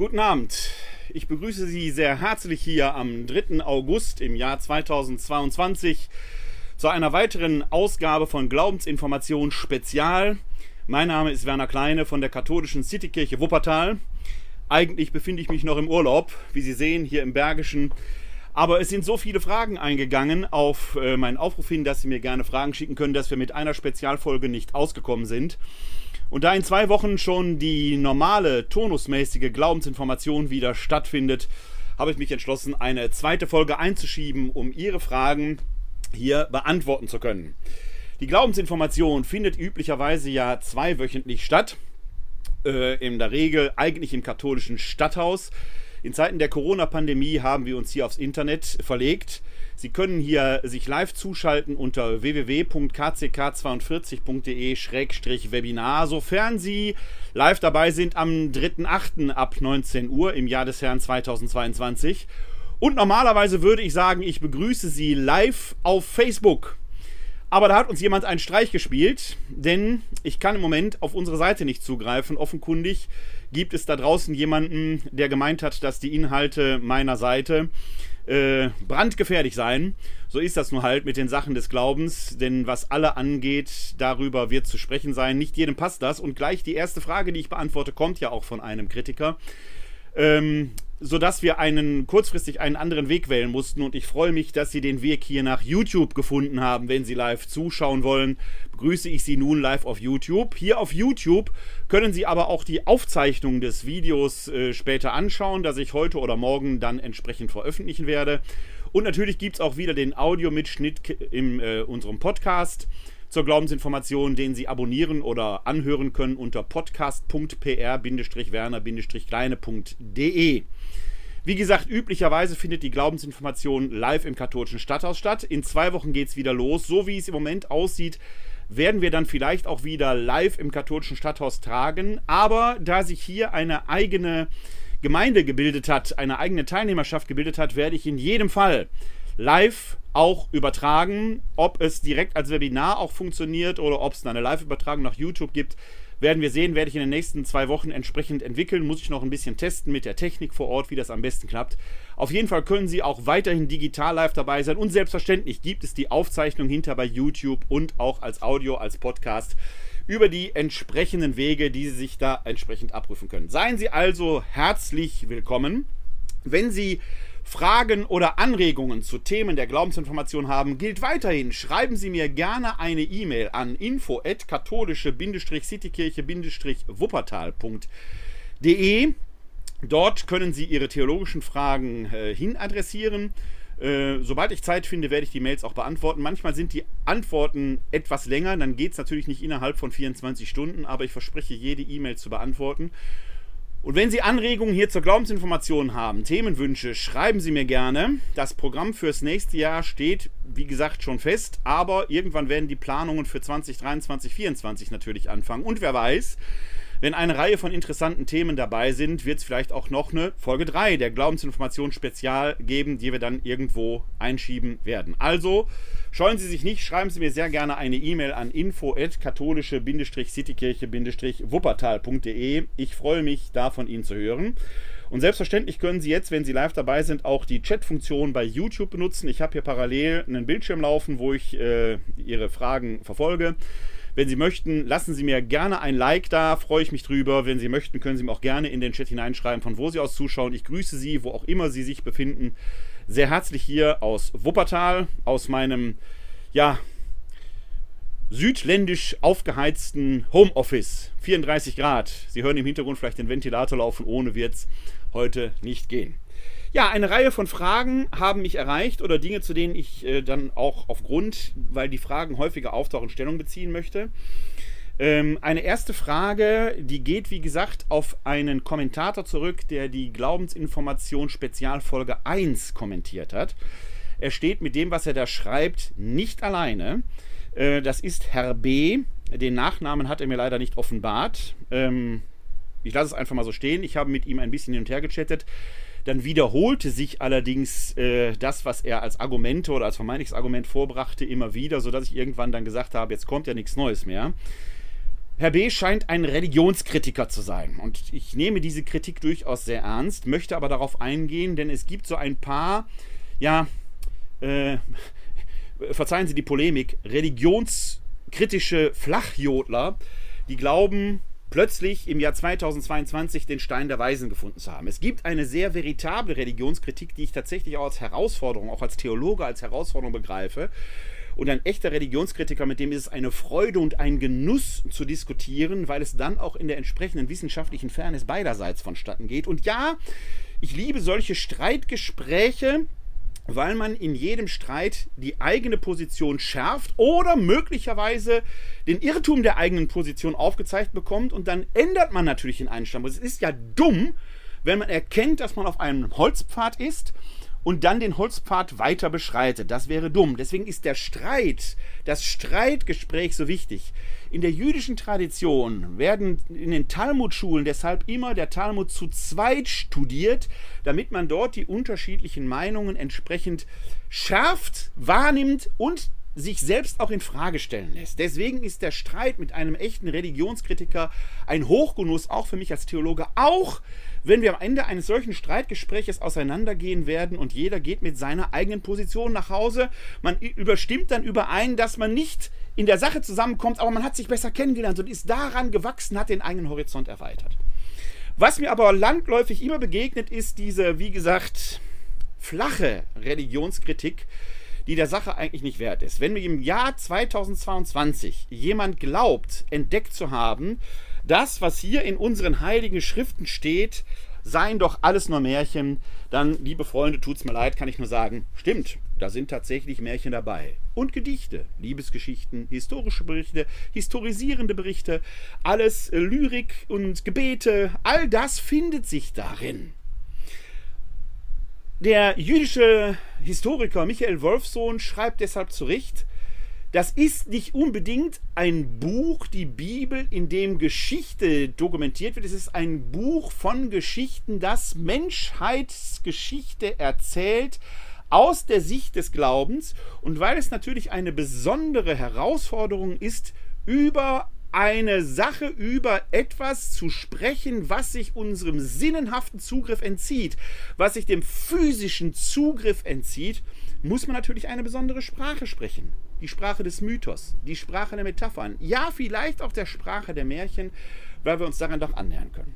Guten Abend. Ich begrüße Sie sehr herzlich hier am 3. August im Jahr 2022 zu einer weiteren Ausgabe von Glaubensinformation Spezial. Mein Name ist Werner Kleine von der katholischen Citykirche Wuppertal. Eigentlich befinde ich mich noch im Urlaub, wie Sie sehen, hier im Bergischen. Aber es sind so viele Fragen eingegangen auf äh, meinen Aufruf hin, dass Sie mir gerne Fragen schicken können, dass wir mit einer Spezialfolge nicht ausgekommen sind. Und da in zwei Wochen schon die normale, tonusmäßige Glaubensinformation wieder stattfindet, habe ich mich entschlossen, eine zweite Folge einzuschieben, um Ihre Fragen hier beantworten zu können. Die Glaubensinformation findet üblicherweise ja zweiwöchentlich statt. Äh, in der Regel eigentlich im katholischen Stadthaus. In Zeiten der Corona-Pandemie haben wir uns hier aufs Internet verlegt. Sie können hier sich live zuschalten unter www.kck42.de-webinar, sofern Sie live dabei sind am 3.8. ab 19 Uhr im Jahr des Herrn 2022. Und normalerweise würde ich sagen, ich begrüße Sie live auf Facebook. Aber da hat uns jemand einen Streich gespielt, denn ich kann im Moment auf unsere Seite nicht zugreifen. Offenkundig gibt es da draußen jemanden, der gemeint hat, dass die Inhalte meiner Seite äh, brandgefährlich sein. So ist das nur halt mit den Sachen des Glaubens, denn was alle angeht, darüber wird zu sprechen sein. Nicht jedem passt das. Und gleich die erste Frage, die ich beantworte, kommt ja auch von einem Kritiker. Ähm, sodass wir einen kurzfristig einen anderen Weg wählen mussten. Und ich freue mich, dass Sie den Weg hier nach YouTube gefunden haben. Wenn Sie live zuschauen wollen, begrüße ich Sie nun live auf YouTube. Hier auf YouTube können Sie aber auch die Aufzeichnung des Videos äh, später anschauen, das ich heute oder morgen dann entsprechend veröffentlichen werde. Und natürlich gibt es auch wieder den Audiomitschnitt in äh, unserem Podcast zur Glaubensinformation, den Sie abonnieren oder anhören können unter podcast.pr-werner-kleine.de. Wie gesagt, üblicherweise findet die Glaubensinformation live im katholischen Stadthaus statt. In zwei Wochen geht es wieder los. So wie es im Moment aussieht, werden wir dann vielleicht auch wieder live im katholischen Stadthaus tragen. Aber da sich hier eine eigene Gemeinde gebildet hat, eine eigene Teilnehmerschaft gebildet hat, werde ich in jedem Fall live auch übertragen. Ob es direkt als Webinar auch funktioniert oder ob es eine Live-Übertragung nach YouTube gibt, werden wir sehen, werde ich in den nächsten zwei Wochen entsprechend entwickeln. Muss ich noch ein bisschen testen mit der Technik vor Ort, wie das am besten klappt. Auf jeden Fall können Sie auch weiterhin digital live dabei sein und selbstverständlich gibt es die Aufzeichnung hinter bei YouTube und auch als Audio, als Podcast über die entsprechenden Wege, die Sie sich da entsprechend abrufen können. Seien Sie also herzlich willkommen. Wenn Sie Fragen oder Anregungen zu Themen der Glaubensinformation haben, gilt weiterhin. Schreiben Sie mir gerne eine E-Mail an info-katholische-citykirche-wuppertal.de. Dort können Sie Ihre theologischen Fragen äh, hinadressieren. Äh, sobald ich Zeit finde, werde ich die Mails auch beantworten. Manchmal sind die Antworten etwas länger, dann geht es natürlich nicht innerhalb von 24 Stunden, aber ich verspreche, jede E-Mail zu beantworten. Und wenn Sie Anregungen hier zur Glaubensinformation haben, Themenwünsche, schreiben Sie mir gerne. Das Programm fürs nächste Jahr steht, wie gesagt, schon fest, aber irgendwann werden die Planungen für 2023, 2024 natürlich anfangen. Und wer weiß, wenn eine Reihe von interessanten Themen dabei sind, wird es vielleicht auch noch eine Folge 3 der Glaubensinformation Spezial geben, die wir dann irgendwo einschieben werden. Also scheuen Sie sich nicht, schreiben Sie mir sehr gerne eine E-Mail an info-katholische-citykirche-wuppertal.de. Ich freue mich, da von Ihnen zu hören. Und selbstverständlich können Sie jetzt, wenn Sie live dabei sind, auch die Chat-Funktion bei YouTube benutzen. Ich habe hier parallel einen Bildschirm laufen, wo ich äh, Ihre Fragen verfolge. Wenn Sie möchten, lassen Sie mir gerne ein Like da, freue ich mich drüber. Wenn Sie möchten, können Sie mir auch gerne in den Chat hineinschreiben, von wo Sie aus zuschauen. Ich grüße Sie, wo auch immer Sie sich befinden. Sehr herzlich hier aus Wuppertal, aus meinem, ja, südländisch aufgeheizten Homeoffice. 34 Grad. Sie hören im Hintergrund vielleicht den Ventilator laufen, ohne wird es heute nicht gehen. Ja, eine Reihe von Fragen haben mich erreicht oder Dinge, zu denen ich äh, dann auch aufgrund, weil die Fragen häufiger auftauchen, Stellung beziehen möchte. Ähm, eine erste Frage, die geht wie gesagt auf einen Kommentator zurück, der die Glaubensinformation Spezialfolge 1 kommentiert hat. Er steht mit dem, was er da schreibt, nicht alleine. Äh, das ist Herr B. Den Nachnamen hat er mir leider nicht offenbart. Ähm, ich lasse es einfach mal so stehen. Ich habe mit ihm ein bisschen hin und her gechattet. Dann wiederholte sich allerdings äh, das, was er als Argumente oder als vermeintliches Argument vorbrachte, immer wieder, sodass ich irgendwann dann gesagt habe, jetzt kommt ja nichts Neues mehr. Herr B. scheint ein Religionskritiker zu sein. Und ich nehme diese Kritik durchaus sehr ernst, möchte aber darauf eingehen, denn es gibt so ein paar, ja, äh, verzeihen Sie die Polemik, religionskritische Flachjodler, die glauben, plötzlich im Jahr 2022 den Stein der Weisen gefunden zu haben. Es gibt eine sehr veritable Religionskritik, die ich tatsächlich auch als Herausforderung, auch als Theologe als Herausforderung begreife. Und ein echter Religionskritiker, mit dem ist es eine Freude und ein Genuss zu diskutieren, weil es dann auch in der entsprechenden wissenschaftlichen Fairness beiderseits vonstatten geht. Und ja, ich liebe solche Streitgespräche, weil man in jedem Streit die eigene Position schärft oder möglicherweise den Irrtum der eigenen Position aufgezeigt bekommt und dann ändert man natürlich den Einstand. Es ist ja dumm, wenn man erkennt, dass man auf einem Holzpfad ist und dann den Holzpfad weiter beschreitet. Das wäre dumm. Deswegen ist der Streit, das Streitgespräch so wichtig. In der jüdischen Tradition werden in den Talmudschulen deshalb immer der Talmud zu zweit studiert, damit man dort die unterschiedlichen Meinungen entsprechend schärft, wahrnimmt und sich selbst auch in Frage stellen lässt. Deswegen ist der Streit mit einem echten Religionskritiker ein Hochgenuss, auch für mich als Theologe, auch wenn wir am Ende eines solchen Streitgespräches auseinandergehen werden und jeder geht mit seiner eigenen Position nach Hause. Man überstimmt dann überein, dass man nicht in der Sache zusammenkommt, aber man hat sich besser kennengelernt und ist daran gewachsen, hat den eigenen Horizont erweitert. Was mir aber landläufig immer begegnet, ist diese, wie gesagt, flache Religionskritik, die der Sache eigentlich nicht wert ist. Wenn mir im Jahr 2022 jemand glaubt, entdeckt zu haben, das, was hier in unseren heiligen Schriften steht, seien doch alles nur Märchen, dann, liebe Freunde, tut's mir leid, kann ich nur sagen, stimmt, da sind tatsächlich Märchen dabei. Und Gedichte, Liebesgeschichten, historische Berichte, historisierende Berichte, alles äh, Lyrik und Gebete, all das findet sich darin. Der jüdische Historiker Michael Wolfsohn schreibt deshalb zu Recht, das ist nicht unbedingt ein Buch, die Bibel, in dem Geschichte dokumentiert wird. Es ist ein Buch von Geschichten, das Menschheitsgeschichte erzählt aus der Sicht des Glaubens. Und weil es natürlich eine besondere Herausforderung ist, über eine Sache über etwas zu sprechen, was sich unserem sinnenhaften Zugriff entzieht, was sich dem physischen Zugriff entzieht, muss man natürlich eine besondere Sprache sprechen die Sprache des Mythos, die Sprache der Metaphern, ja, vielleicht auch der Sprache der Märchen, weil wir uns daran doch annähern können.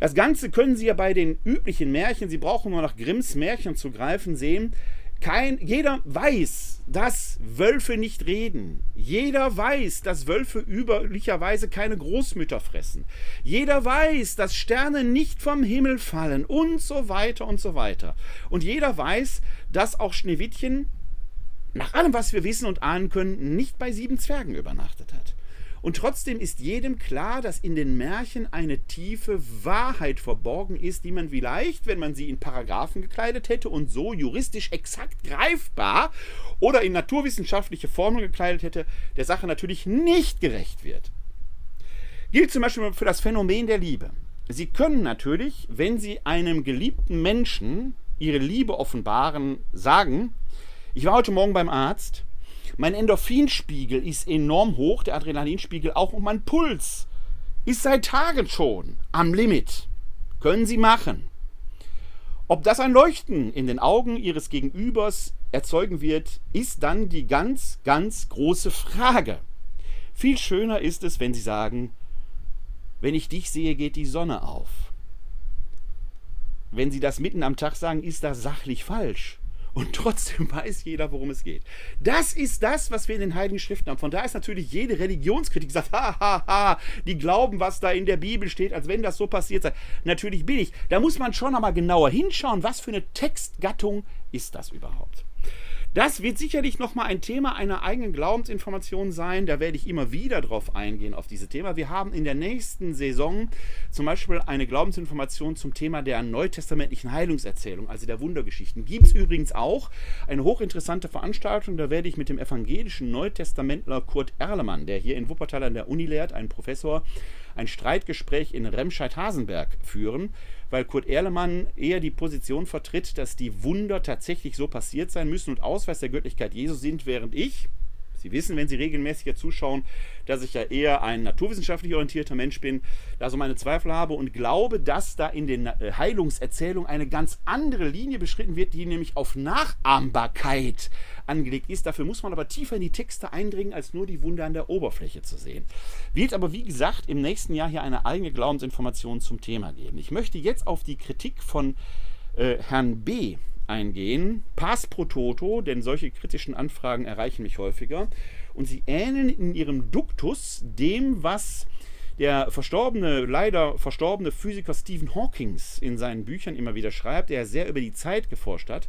Das Ganze können Sie ja bei den üblichen Märchen, Sie brauchen nur nach Grimms Märchen zu greifen, sehen. Kein, jeder weiß, dass Wölfe nicht reden. Jeder weiß, dass Wölfe üblicherweise keine Großmütter fressen. Jeder weiß, dass Sterne nicht vom Himmel fallen und so weiter und so weiter. Und jeder weiß, dass auch Schneewittchen nach allem, was wir wissen und ahnen können, nicht bei sieben Zwergen übernachtet hat. Und trotzdem ist jedem klar, dass in den Märchen eine tiefe Wahrheit verborgen ist, die man vielleicht, wenn man sie in Paragraphen gekleidet hätte und so juristisch exakt greifbar oder in naturwissenschaftliche Formeln gekleidet hätte, der Sache natürlich nicht gerecht wird. Gilt zum Beispiel für das Phänomen der Liebe. Sie können natürlich, wenn Sie einem geliebten Menschen Ihre Liebe offenbaren, sagen, ich war heute Morgen beim Arzt. Mein Endorphinspiegel ist enorm hoch, der Adrenalinspiegel auch und mein Puls ist seit Tagen schon am Limit. Können Sie machen. Ob das ein Leuchten in den Augen Ihres Gegenübers erzeugen wird, ist dann die ganz, ganz große Frage. Viel schöner ist es, wenn Sie sagen, wenn ich dich sehe, geht die Sonne auf. Wenn Sie das mitten am Tag sagen, ist das sachlich falsch und trotzdem weiß jeder, worum es geht. Das ist das, was wir in den Heiligen Schriften haben. Von da ist natürlich jede Religionskritik sagt, ha, ha, ha, die glauben, was da in der Bibel steht, als wenn das so passiert sei. Natürlich bin ich. Da muss man schon nochmal genauer hinschauen, was für eine Textgattung ist das überhaupt. Das wird sicherlich nochmal ein Thema einer eigenen Glaubensinformation sein. Da werde ich immer wieder drauf eingehen, auf dieses Thema. Wir haben in der nächsten Saison zum Beispiel eine Glaubensinformation zum Thema der neutestamentlichen Heilungserzählung, also der Wundergeschichten. Gibt es übrigens auch eine hochinteressante Veranstaltung. Da werde ich mit dem evangelischen Neutestamentler Kurt Erlemann, der hier in Wuppertal an der Uni lehrt, ein Professor, ein Streitgespräch in Remscheid-Hasenberg führen weil Kurt Erlemann eher die Position vertritt, dass die Wunder tatsächlich so passiert sein müssen und Ausweis der Göttlichkeit Jesu sind, während ich, Sie wissen, wenn Sie regelmäßig hier zuschauen, dass ich ja eher ein naturwissenschaftlich orientierter Mensch bin, da so meine Zweifel habe und glaube, dass da in den äh, Heilungserzählungen eine ganz andere Linie beschritten wird, die nämlich auf Nachahmbarkeit angelegt ist. Dafür muss man aber tiefer in die Texte eindringen, als nur die Wunder an der Oberfläche zu sehen. Wird aber, wie gesagt, im nächsten Jahr hier eine eigene Glaubensinformation zum Thema geben. Ich möchte jetzt auf die Kritik von äh, Herrn B eingehen. Pass pro Toto, denn solche kritischen Anfragen erreichen mich häufiger. Und sie ähneln in ihrem Duktus dem, was der verstorbene, leider verstorbene Physiker Stephen Hawking in seinen Büchern immer wieder schreibt, der sehr über die Zeit geforscht hat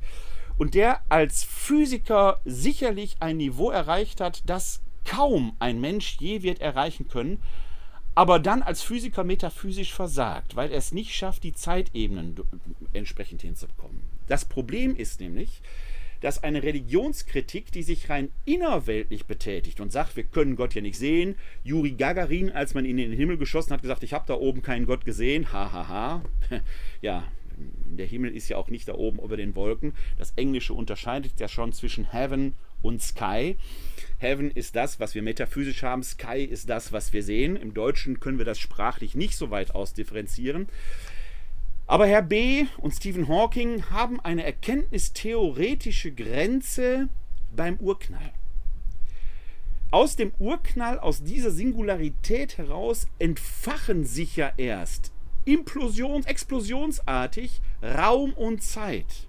und der als Physiker sicherlich ein Niveau erreicht hat, das kaum ein Mensch je wird erreichen können, aber dann als Physiker metaphysisch versagt, weil er es nicht schafft, die Zeitebenen entsprechend hinzubekommen. Das Problem ist nämlich, dass eine Religionskritik, die sich rein innerweltlich betätigt und sagt, wir können Gott ja nicht sehen. Juri Gagarin, als man ihn in den Himmel geschossen hat, gesagt, ich habe da oben keinen Gott gesehen. Hahaha. Ha, ha. Ja, der Himmel ist ja auch nicht da oben über den Wolken. Das Englische unterscheidet ja schon zwischen Heaven und Sky. Heaven ist das, was wir metaphysisch haben. Sky ist das, was wir sehen. Im Deutschen können wir das sprachlich nicht so weit ausdifferenzieren. Aber Herr B. und Stephen Hawking haben eine erkenntnistheoretische Grenze beim Urknall. Aus dem Urknall, aus dieser Singularität heraus entfachen sich ja erst implosions-, explosionsartig Raum und Zeit.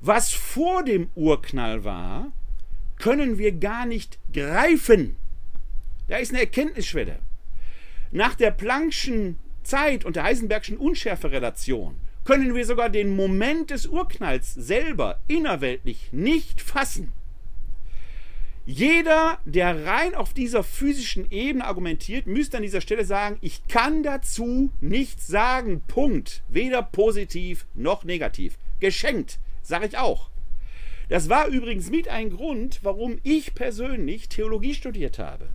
Was vor dem Urknall war, können wir gar nicht greifen. Da ist eine Erkenntnisschwelle. Nach der Planck'schen Zeit und der Heisenbergschen Unschärferelation können wir sogar den Moment des Urknalls selber innerweltlich nicht fassen. Jeder, der rein auf dieser physischen Ebene argumentiert, müsste an dieser Stelle sagen, ich kann dazu nichts sagen. Punkt. Weder positiv noch negativ. Geschenkt, sage ich auch. Das war übrigens mit ein Grund, warum ich persönlich Theologie studiert habe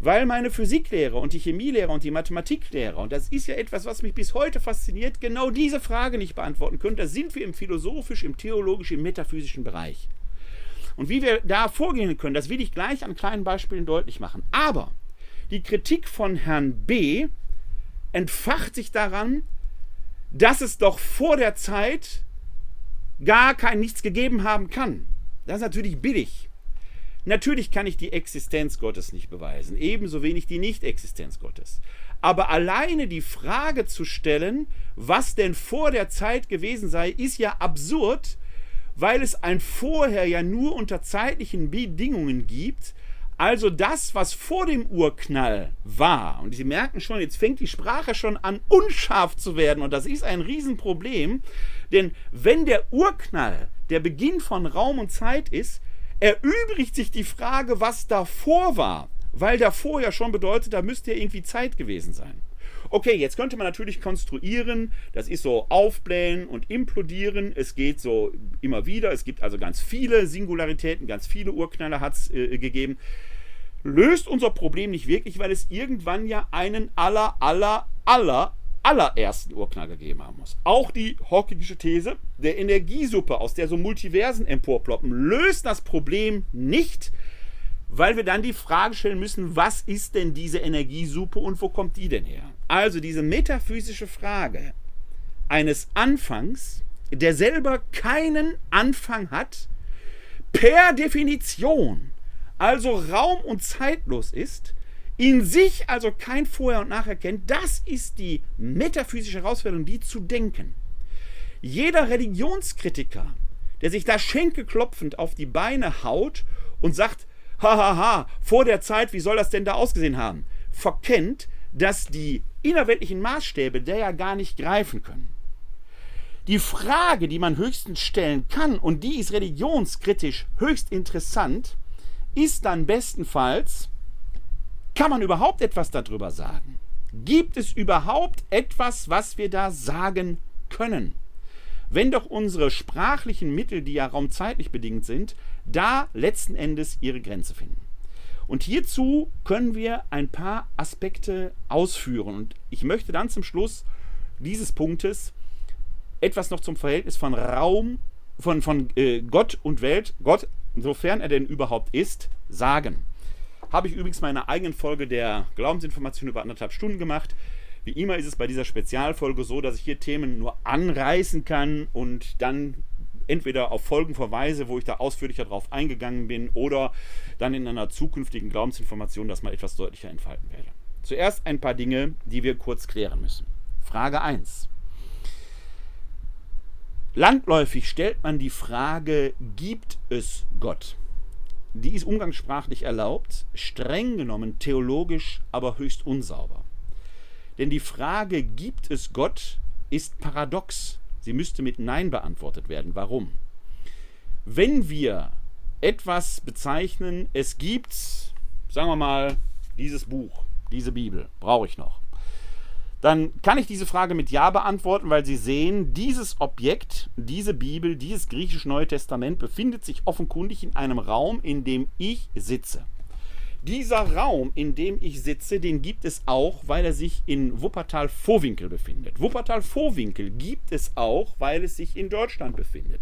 weil meine Physiklehrer und die Chemielehrer und die Mathematiklehrer, und das ist ja etwas, was mich bis heute fasziniert, genau diese Frage nicht beantworten können. Da sind wir im philosophisch, im theologisch, im metaphysischen Bereich. Und wie wir da vorgehen können, das will ich gleich an kleinen Beispielen deutlich machen. Aber die Kritik von Herrn B entfacht sich daran, dass es doch vor der Zeit gar kein nichts gegeben haben kann. Das ist natürlich billig. Natürlich kann ich die Existenz Gottes nicht beweisen, ebenso wenig die Nicht-Existenz Gottes. Aber alleine die Frage zu stellen, was denn vor der Zeit gewesen sei, ist ja absurd, weil es ein Vorher ja nur unter zeitlichen Bedingungen gibt. Also das, was vor dem Urknall war, und Sie merken schon, jetzt fängt die Sprache schon an unscharf zu werden, und das ist ein Riesenproblem, denn wenn der Urknall der Beginn von Raum und Zeit ist, erübrigt sich die Frage, was davor war, weil davor ja schon bedeutet, da müsste ja irgendwie Zeit gewesen sein. Okay, jetzt könnte man natürlich konstruieren, das ist so aufblähen und implodieren, es geht so immer wieder, es gibt also ganz viele Singularitäten, ganz viele Urknaller hat es äh, gegeben. Löst unser Problem nicht wirklich, weil es irgendwann ja einen aller, aller, aller allerersten Urknall gegeben haben muss. Auch die Hawkingische These der Energiesuppe, aus der so Multiversen emporploppen, löst das Problem nicht, weil wir dann die Frage stellen müssen, was ist denn diese Energiesuppe und wo kommt die denn her? Also diese metaphysische Frage eines Anfangs, der selber keinen Anfang hat, per Definition also raum- und zeitlos ist, in sich also kein Vorher und Nachher kennt, das ist die metaphysische Herausforderung, die zu denken. Jeder Religionskritiker, der sich da schenkelklopfend auf die Beine haut und sagt, hahaha, vor der Zeit, wie soll das denn da ausgesehen haben, verkennt, dass die innerweltlichen Maßstäbe der ja gar nicht greifen können. Die Frage, die man höchstens stellen kann, und die ist religionskritisch höchst interessant, ist dann bestenfalls, kann man überhaupt etwas darüber sagen? Gibt es überhaupt etwas, was wir da sagen können? Wenn doch unsere sprachlichen Mittel, die ja raumzeitlich bedingt sind, da letzten Endes ihre Grenze finden. Und hierzu können wir ein paar Aspekte ausführen. Und ich möchte dann zum Schluss dieses Punktes etwas noch zum Verhältnis von Raum, von, von äh, Gott und Welt, Gott sofern er denn überhaupt ist, sagen. Habe ich übrigens meine eigenen Folge der Glaubensinformation über anderthalb Stunden gemacht. Wie immer ist es bei dieser Spezialfolge so, dass ich hier Themen nur anreißen kann und dann entweder auf Folgen verweise, wo ich da ausführlicher drauf eingegangen bin, oder dann in einer zukünftigen Glaubensinformation das mal etwas deutlicher entfalten werde. Zuerst ein paar Dinge, die wir kurz klären müssen. Frage 1. Landläufig stellt man die Frage, gibt es Gott? Die ist umgangssprachlich erlaubt, streng genommen theologisch aber höchst unsauber. Denn die Frage, gibt es Gott, ist paradox. Sie müsste mit Nein beantwortet werden. Warum? Wenn wir etwas bezeichnen, es gibt, sagen wir mal, dieses Buch, diese Bibel, brauche ich noch dann kann ich diese Frage mit Ja beantworten, weil Sie sehen, dieses Objekt, diese Bibel, dieses griechische Neue Testament befindet sich offenkundig in einem Raum, in dem ich sitze. Dieser Raum, in dem ich sitze, den gibt es auch, weil er sich in Wuppertal-Vohwinkel befindet. Wuppertal-Vohwinkel gibt es auch, weil es sich in Deutschland befindet.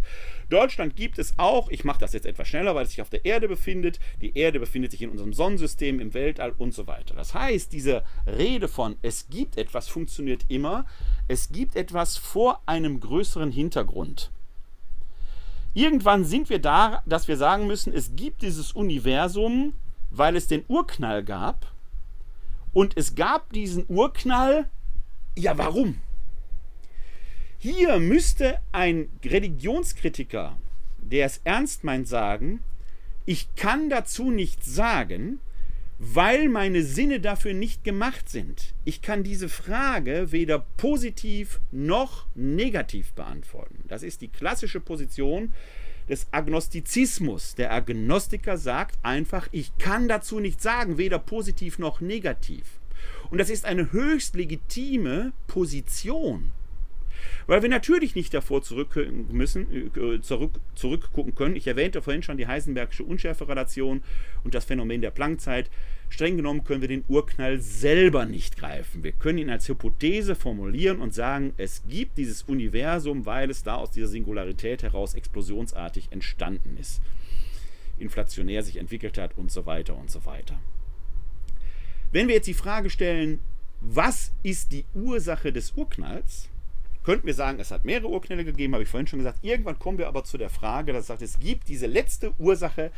Deutschland gibt es auch, ich mache das jetzt etwas schneller, weil es sich auf der Erde befindet. Die Erde befindet sich in unserem Sonnensystem, im Weltall und so weiter. Das heißt, diese Rede von es gibt etwas funktioniert immer. Es gibt etwas vor einem größeren Hintergrund. Irgendwann sind wir da, dass wir sagen müssen, es gibt dieses Universum, weil es den Urknall gab. Und es gab diesen Urknall, ja warum? Hier müsste ein Religionskritiker, der es ernst meint, sagen, ich kann dazu nichts sagen, weil meine Sinne dafür nicht gemacht sind. Ich kann diese Frage weder positiv noch negativ beantworten. Das ist die klassische Position des Agnostizismus. Der Agnostiker sagt einfach, ich kann dazu nichts sagen, weder positiv noch negativ. Und das ist eine höchst legitime Position. Weil wir natürlich nicht davor zurück müssen, äh, zurück, zurückgucken können. Ich erwähnte vorhin schon die Heisenbergische Unschärferelation und das Phänomen der Planckzeit. Streng genommen können wir den Urknall selber nicht greifen. Wir können ihn als Hypothese formulieren und sagen, es gibt dieses Universum, weil es da aus dieser Singularität heraus explosionsartig entstanden ist, inflationär sich entwickelt hat und so weiter und so weiter. Wenn wir jetzt die Frage stellen, was ist die Ursache des Urknalls, könnten wir sagen, es hat mehrere Urknälle gegeben, habe ich vorhin schon gesagt. Irgendwann kommen wir aber zu der Frage, dass es sagt, es gibt diese letzte Ursache,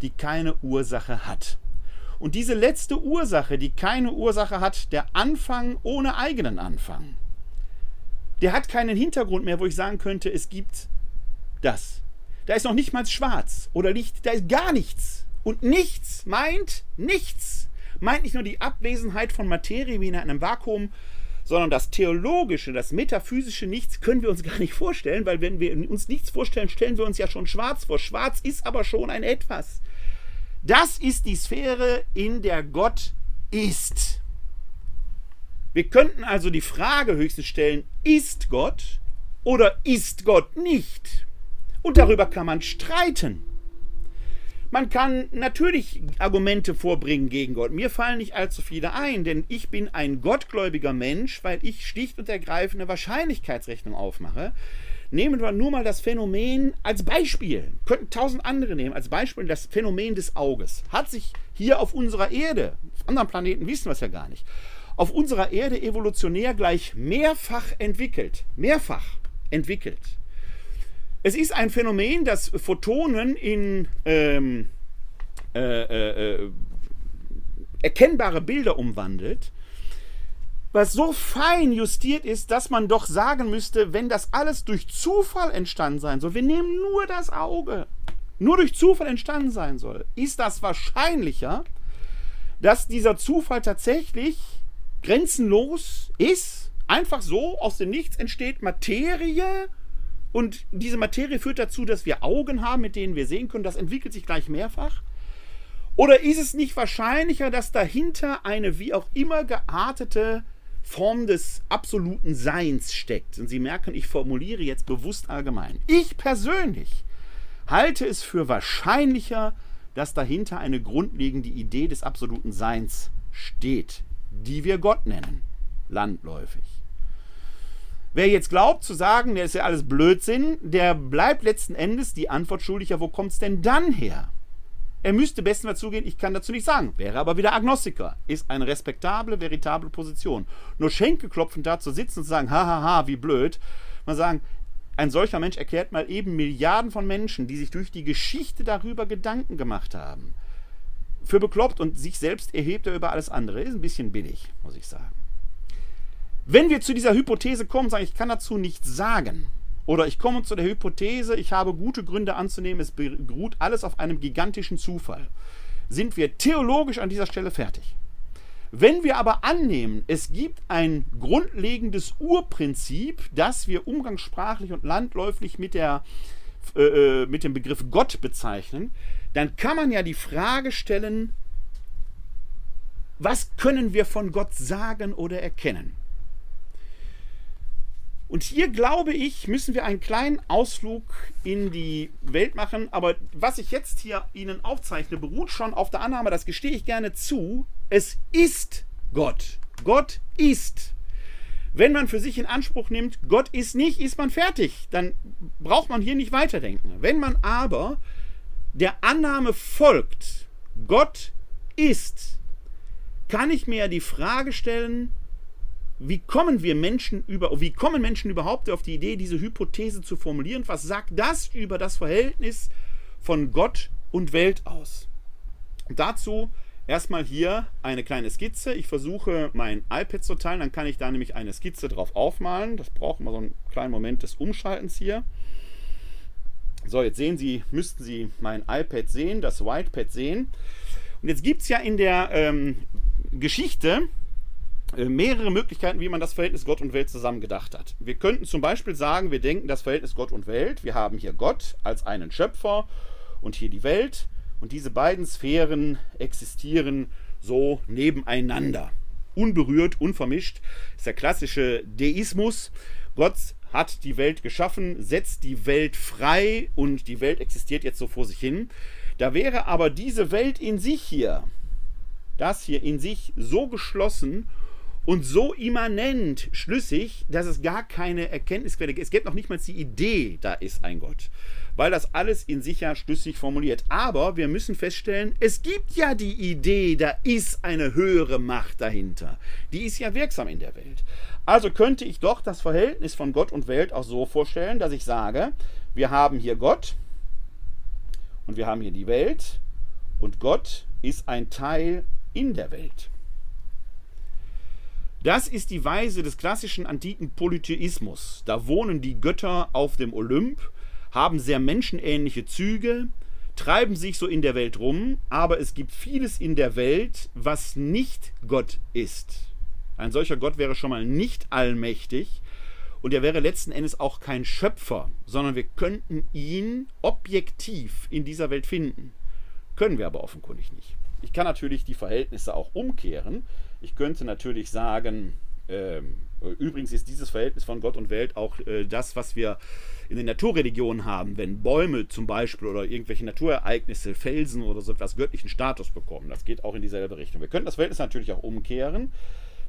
die keine Ursache hat. Und diese letzte Ursache, die keine Ursache hat, der Anfang ohne eigenen Anfang, der hat keinen Hintergrund mehr, wo ich sagen könnte, es gibt das. Da ist noch nicht mal schwarz oder Licht, da ist gar nichts. Und nichts meint nichts. Meint nicht nur die Abwesenheit von Materie wie in einem Vakuum, sondern das theologische, das metaphysische Nichts können wir uns gar nicht vorstellen, weil wenn wir uns nichts vorstellen, stellen wir uns ja schon schwarz vor. Schwarz ist aber schon ein etwas. Das ist die Sphäre, in der Gott ist. Wir könnten also die Frage höchstens stellen, ist Gott oder ist Gott nicht? Und darüber kann man streiten. Man kann natürlich Argumente vorbringen gegen Gott. Mir fallen nicht allzu viele ein, denn ich bin ein gottgläubiger Mensch, weil ich schlicht und ergreifend eine Wahrscheinlichkeitsrechnung aufmache. Nehmen wir nur mal das Phänomen als Beispiel. Könnten tausend andere nehmen. Als Beispiel das Phänomen des Auges. Hat sich hier auf unserer Erde, auf anderen Planeten wissen wir es ja gar nicht, auf unserer Erde evolutionär gleich mehrfach entwickelt. Mehrfach entwickelt. Es ist ein Phänomen, das Photonen in ähm, äh, äh, äh, erkennbare Bilder umwandelt, was so fein justiert ist, dass man doch sagen müsste, wenn das alles durch Zufall entstanden sein soll, wir nehmen nur das Auge, nur durch Zufall entstanden sein soll, ist das wahrscheinlicher, dass dieser Zufall tatsächlich grenzenlos ist, einfach so aus dem Nichts entsteht Materie, und diese Materie führt dazu, dass wir Augen haben, mit denen wir sehen können. Das entwickelt sich gleich mehrfach. Oder ist es nicht wahrscheinlicher, dass dahinter eine wie auch immer geartete Form des absoluten Seins steckt? Und Sie merken, ich formuliere jetzt bewusst allgemein. Ich persönlich halte es für wahrscheinlicher, dass dahinter eine grundlegende Idee des absoluten Seins steht, die wir Gott nennen, landläufig. Wer jetzt glaubt zu sagen, der ist ja alles Blödsinn, der bleibt letzten Endes die Antwort schuldig, ja, wo kommt es denn dann her? Er müsste bestenfalls zugehen, ich kann dazu nicht sagen, wäre aber wieder Agnostiker. Ist eine respektable, veritable Position. Nur Schenkelklopfend da zu sitzen und zu sagen, hahaha, wie blöd, mal sagen, ein solcher Mensch erklärt mal eben Milliarden von Menschen, die sich durch die Geschichte darüber Gedanken gemacht haben, für bekloppt und sich selbst erhebt er über alles andere. Ist ein bisschen billig, muss ich sagen. Wenn wir zu dieser Hypothese kommen, sagen, ich kann dazu nichts sagen, oder ich komme zu der Hypothese, ich habe gute Gründe anzunehmen, es beruht alles auf einem gigantischen Zufall, sind wir theologisch an dieser Stelle fertig. Wenn wir aber annehmen, es gibt ein grundlegendes Urprinzip, das wir umgangssprachlich und landläufig mit, der, äh, äh mit dem Begriff Gott bezeichnen, dann kann man ja die Frage stellen, was können wir von Gott sagen oder erkennen? Und hier glaube ich, müssen wir einen kleinen Ausflug in die Welt machen. Aber was ich jetzt hier Ihnen aufzeichne, beruht schon auf der Annahme, das gestehe ich gerne zu, es ist Gott. Gott ist. Wenn man für sich in Anspruch nimmt, Gott ist nicht, ist man fertig. Dann braucht man hier nicht weiterdenken. Wenn man aber der Annahme folgt, Gott ist, kann ich mir die Frage stellen, wie kommen wir Menschen über, wie kommen Menschen überhaupt auf die Idee, diese Hypothese zu formulieren? Was sagt das über das Verhältnis von Gott und Welt aus? dazu erstmal hier eine kleine Skizze. Ich versuche mein iPad zu teilen, dann kann ich da nämlich eine Skizze drauf aufmalen. Das braucht immer so einen kleinen Moment des Umschaltens hier. So, jetzt sehen Sie, müssten Sie mein iPad sehen, das Whitepad sehen. Und jetzt gibt es ja in der ähm, Geschichte mehrere Möglichkeiten, wie man das Verhältnis Gott und Welt zusammen gedacht hat. Wir könnten zum Beispiel sagen, wir denken das Verhältnis Gott und Welt. Wir haben hier Gott als einen Schöpfer und hier die Welt. Und diese beiden Sphären existieren so nebeneinander. Unberührt, unvermischt. Das ist der klassische Deismus. Gott hat die Welt geschaffen, setzt die Welt frei und die Welt existiert jetzt so vor sich hin. Da wäre aber diese Welt in sich hier, das hier in sich so geschlossen und so immanent schlüssig, dass es gar keine Erkenntnisquelle gibt. Es gibt noch nicht mal die Idee, da ist ein Gott, weil das alles in sich ja schlüssig formuliert. Aber wir müssen feststellen, es gibt ja die Idee, da ist eine höhere Macht dahinter. Die ist ja wirksam in der Welt. Also könnte ich doch das Verhältnis von Gott und Welt auch so vorstellen, dass ich sage, wir haben hier Gott und wir haben hier die Welt und Gott ist ein Teil in der Welt. Das ist die Weise des klassischen antiken Polytheismus. Da wohnen die Götter auf dem Olymp, haben sehr menschenähnliche Züge, treiben sich so in der Welt rum, aber es gibt vieles in der Welt, was nicht Gott ist. Ein solcher Gott wäre schon mal nicht allmächtig und er wäre letzten Endes auch kein Schöpfer, sondern wir könnten ihn objektiv in dieser Welt finden. Können wir aber offenkundig nicht. Ich kann natürlich die Verhältnisse auch umkehren. Ich könnte natürlich sagen, ähm, übrigens ist dieses Verhältnis von Gott und Welt auch äh, das, was wir in den Naturreligionen haben, wenn Bäume zum Beispiel oder irgendwelche Naturereignisse, Felsen oder so etwas göttlichen Status bekommen. Das geht auch in dieselbe Richtung. Wir können das Verhältnis natürlich auch umkehren,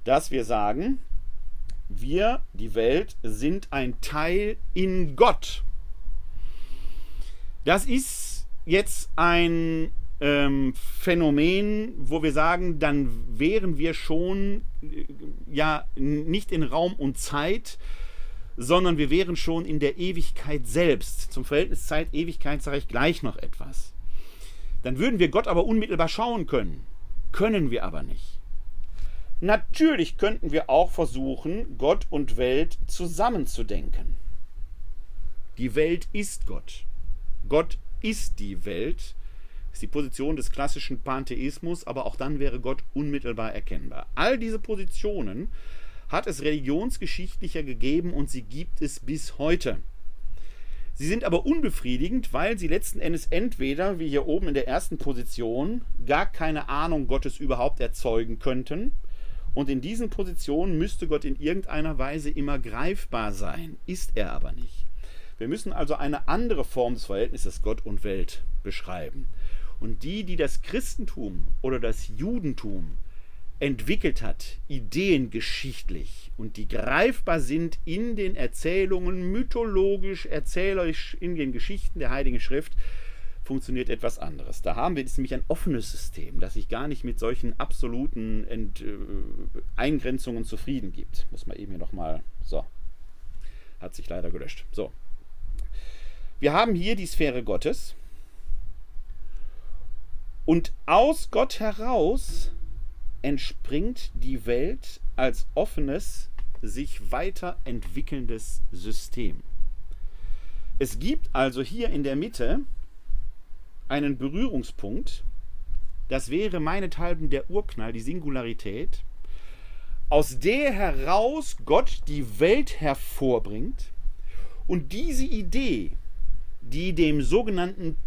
dass wir sagen, wir, die Welt, sind ein Teil in Gott. Das ist jetzt ein ähm, Phänomen, wo wir sagen, dann wären wir schon äh, ja nicht in Raum und Zeit, sondern wir wären schon in der Ewigkeit selbst. Zum Verhältnis Zeit-Ewigkeit sage ich gleich noch etwas. Dann würden wir Gott aber unmittelbar schauen können. Können wir aber nicht. Natürlich könnten wir auch versuchen, Gott und Welt zusammenzudenken. Die Welt ist Gott. Gott ist die Welt ist die Position des klassischen Pantheismus, aber auch dann wäre Gott unmittelbar erkennbar. All diese Positionen hat es religionsgeschichtlicher gegeben und sie gibt es bis heute. Sie sind aber unbefriedigend, weil sie letzten Endes entweder, wie hier oben in der ersten Position, gar keine Ahnung Gottes überhaupt erzeugen könnten. Und in diesen Positionen müsste Gott in irgendeiner Weise immer greifbar sein, ist er aber nicht. Wir müssen also eine andere Form des Verhältnisses Gott und Welt beschreiben. Und die, die das Christentum oder das Judentum entwickelt hat, ideengeschichtlich und die greifbar sind in den Erzählungen, mythologisch, erzählerisch, in den Geschichten der Heiligen Schrift, funktioniert etwas anderes. Da haben wir jetzt nämlich ein offenes System, das sich gar nicht mit solchen absoluten Ent, äh, Eingrenzungen zufrieden gibt. Muss man eben hier nochmal. So. Hat sich leider gelöscht. So. Wir haben hier die Sphäre Gottes. Und aus Gott heraus entspringt die Welt als offenes, sich weiterentwickelndes System. Es gibt also hier in der Mitte einen Berührungspunkt, das wäre meinethalben der Urknall, die Singularität, aus der heraus Gott die Welt hervorbringt und diese Idee, die dem sogenannten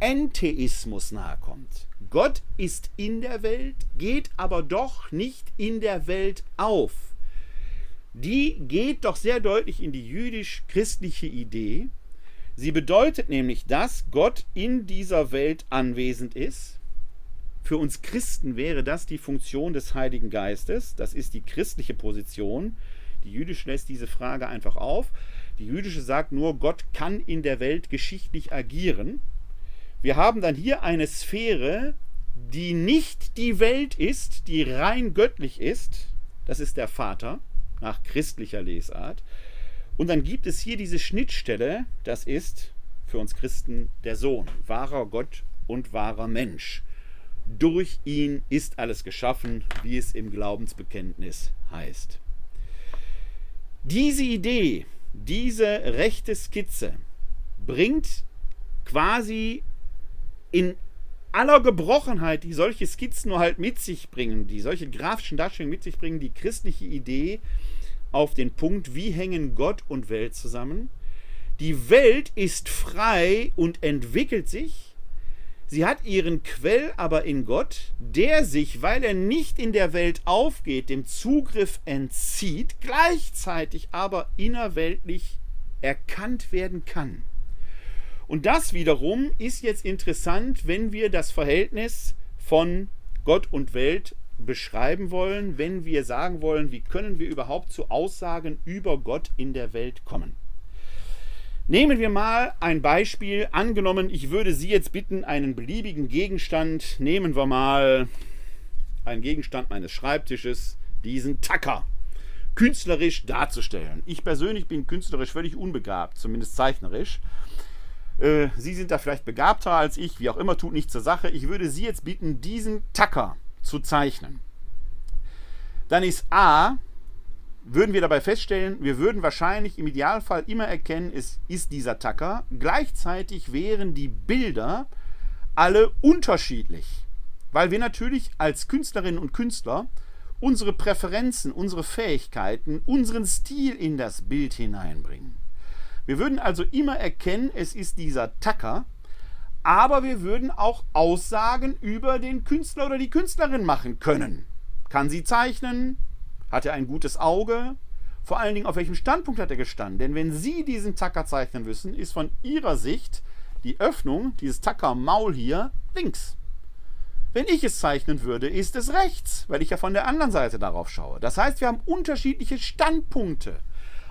Panentheismus nahekommt. Gott ist in der Welt, geht aber doch nicht in der Welt auf. Die geht doch sehr deutlich in die jüdisch-christliche Idee, Sie bedeutet nämlich, dass Gott in dieser Welt anwesend ist. Für uns Christen wäre das die Funktion des Heiligen Geistes. Das ist die christliche Position. Die jüdische lässt diese Frage einfach auf. Die jüdische sagt nur, Gott kann in der Welt geschichtlich agieren. Wir haben dann hier eine Sphäre, die nicht die Welt ist, die rein göttlich ist. Das ist der Vater nach christlicher Lesart. Und dann gibt es hier diese Schnittstelle, das ist für uns Christen der Sohn, wahrer Gott und wahrer Mensch. Durch ihn ist alles geschaffen, wie es im Glaubensbekenntnis heißt. Diese Idee, diese rechte Skizze bringt quasi in aller Gebrochenheit, die solche Skizzen nur halt mit sich bringen, die solche grafischen Darstellungen mit sich bringen, die christliche Idee, auf den Punkt, wie hängen Gott und Welt zusammen. Die Welt ist frei und entwickelt sich. Sie hat ihren Quell aber in Gott, der sich, weil er nicht in der Welt aufgeht, dem Zugriff entzieht, gleichzeitig aber innerweltlich erkannt werden kann. Und das wiederum ist jetzt interessant, wenn wir das Verhältnis von Gott und Welt beschreiben wollen, wenn wir sagen wollen, wie können wir überhaupt zu Aussagen über Gott in der Welt kommen. Nehmen wir mal ein Beispiel. Angenommen, ich würde Sie jetzt bitten, einen beliebigen Gegenstand, nehmen wir mal einen Gegenstand meines Schreibtisches, diesen Tacker, künstlerisch darzustellen. Ich persönlich bin künstlerisch völlig unbegabt, zumindest zeichnerisch. Äh, Sie sind da vielleicht begabter als ich, wie auch immer, tut nichts zur Sache. Ich würde Sie jetzt bitten, diesen Tacker zu zeichnen. Dann ist A, würden wir dabei feststellen, wir würden wahrscheinlich im Idealfall immer erkennen, es ist dieser Tacker. Gleichzeitig wären die Bilder alle unterschiedlich, weil wir natürlich als Künstlerinnen und Künstler unsere Präferenzen, unsere Fähigkeiten, unseren Stil in das Bild hineinbringen. Wir würden also immer erkennen, es ist dieser Tacker, aber wir würden auch Aussagen über den Künstler oder die Künstlerin machen können. Kann sie zeichnen? Hat er ein gutes Auge? Vor allen Dingen, auf welchem Standpunkt hat er gestanden? Denn wenn Sie diesen Tacker zeichnen müssen, ist von Ihrer Sicht die Öffnung, dieses Tacker-Maul hier, links. Wenn ich es zeichnen würde, ist es rechts, weil ich ja von der anderen Seite darauf schaue. Das heißt, wir haben unterschiedliche Standpunkte.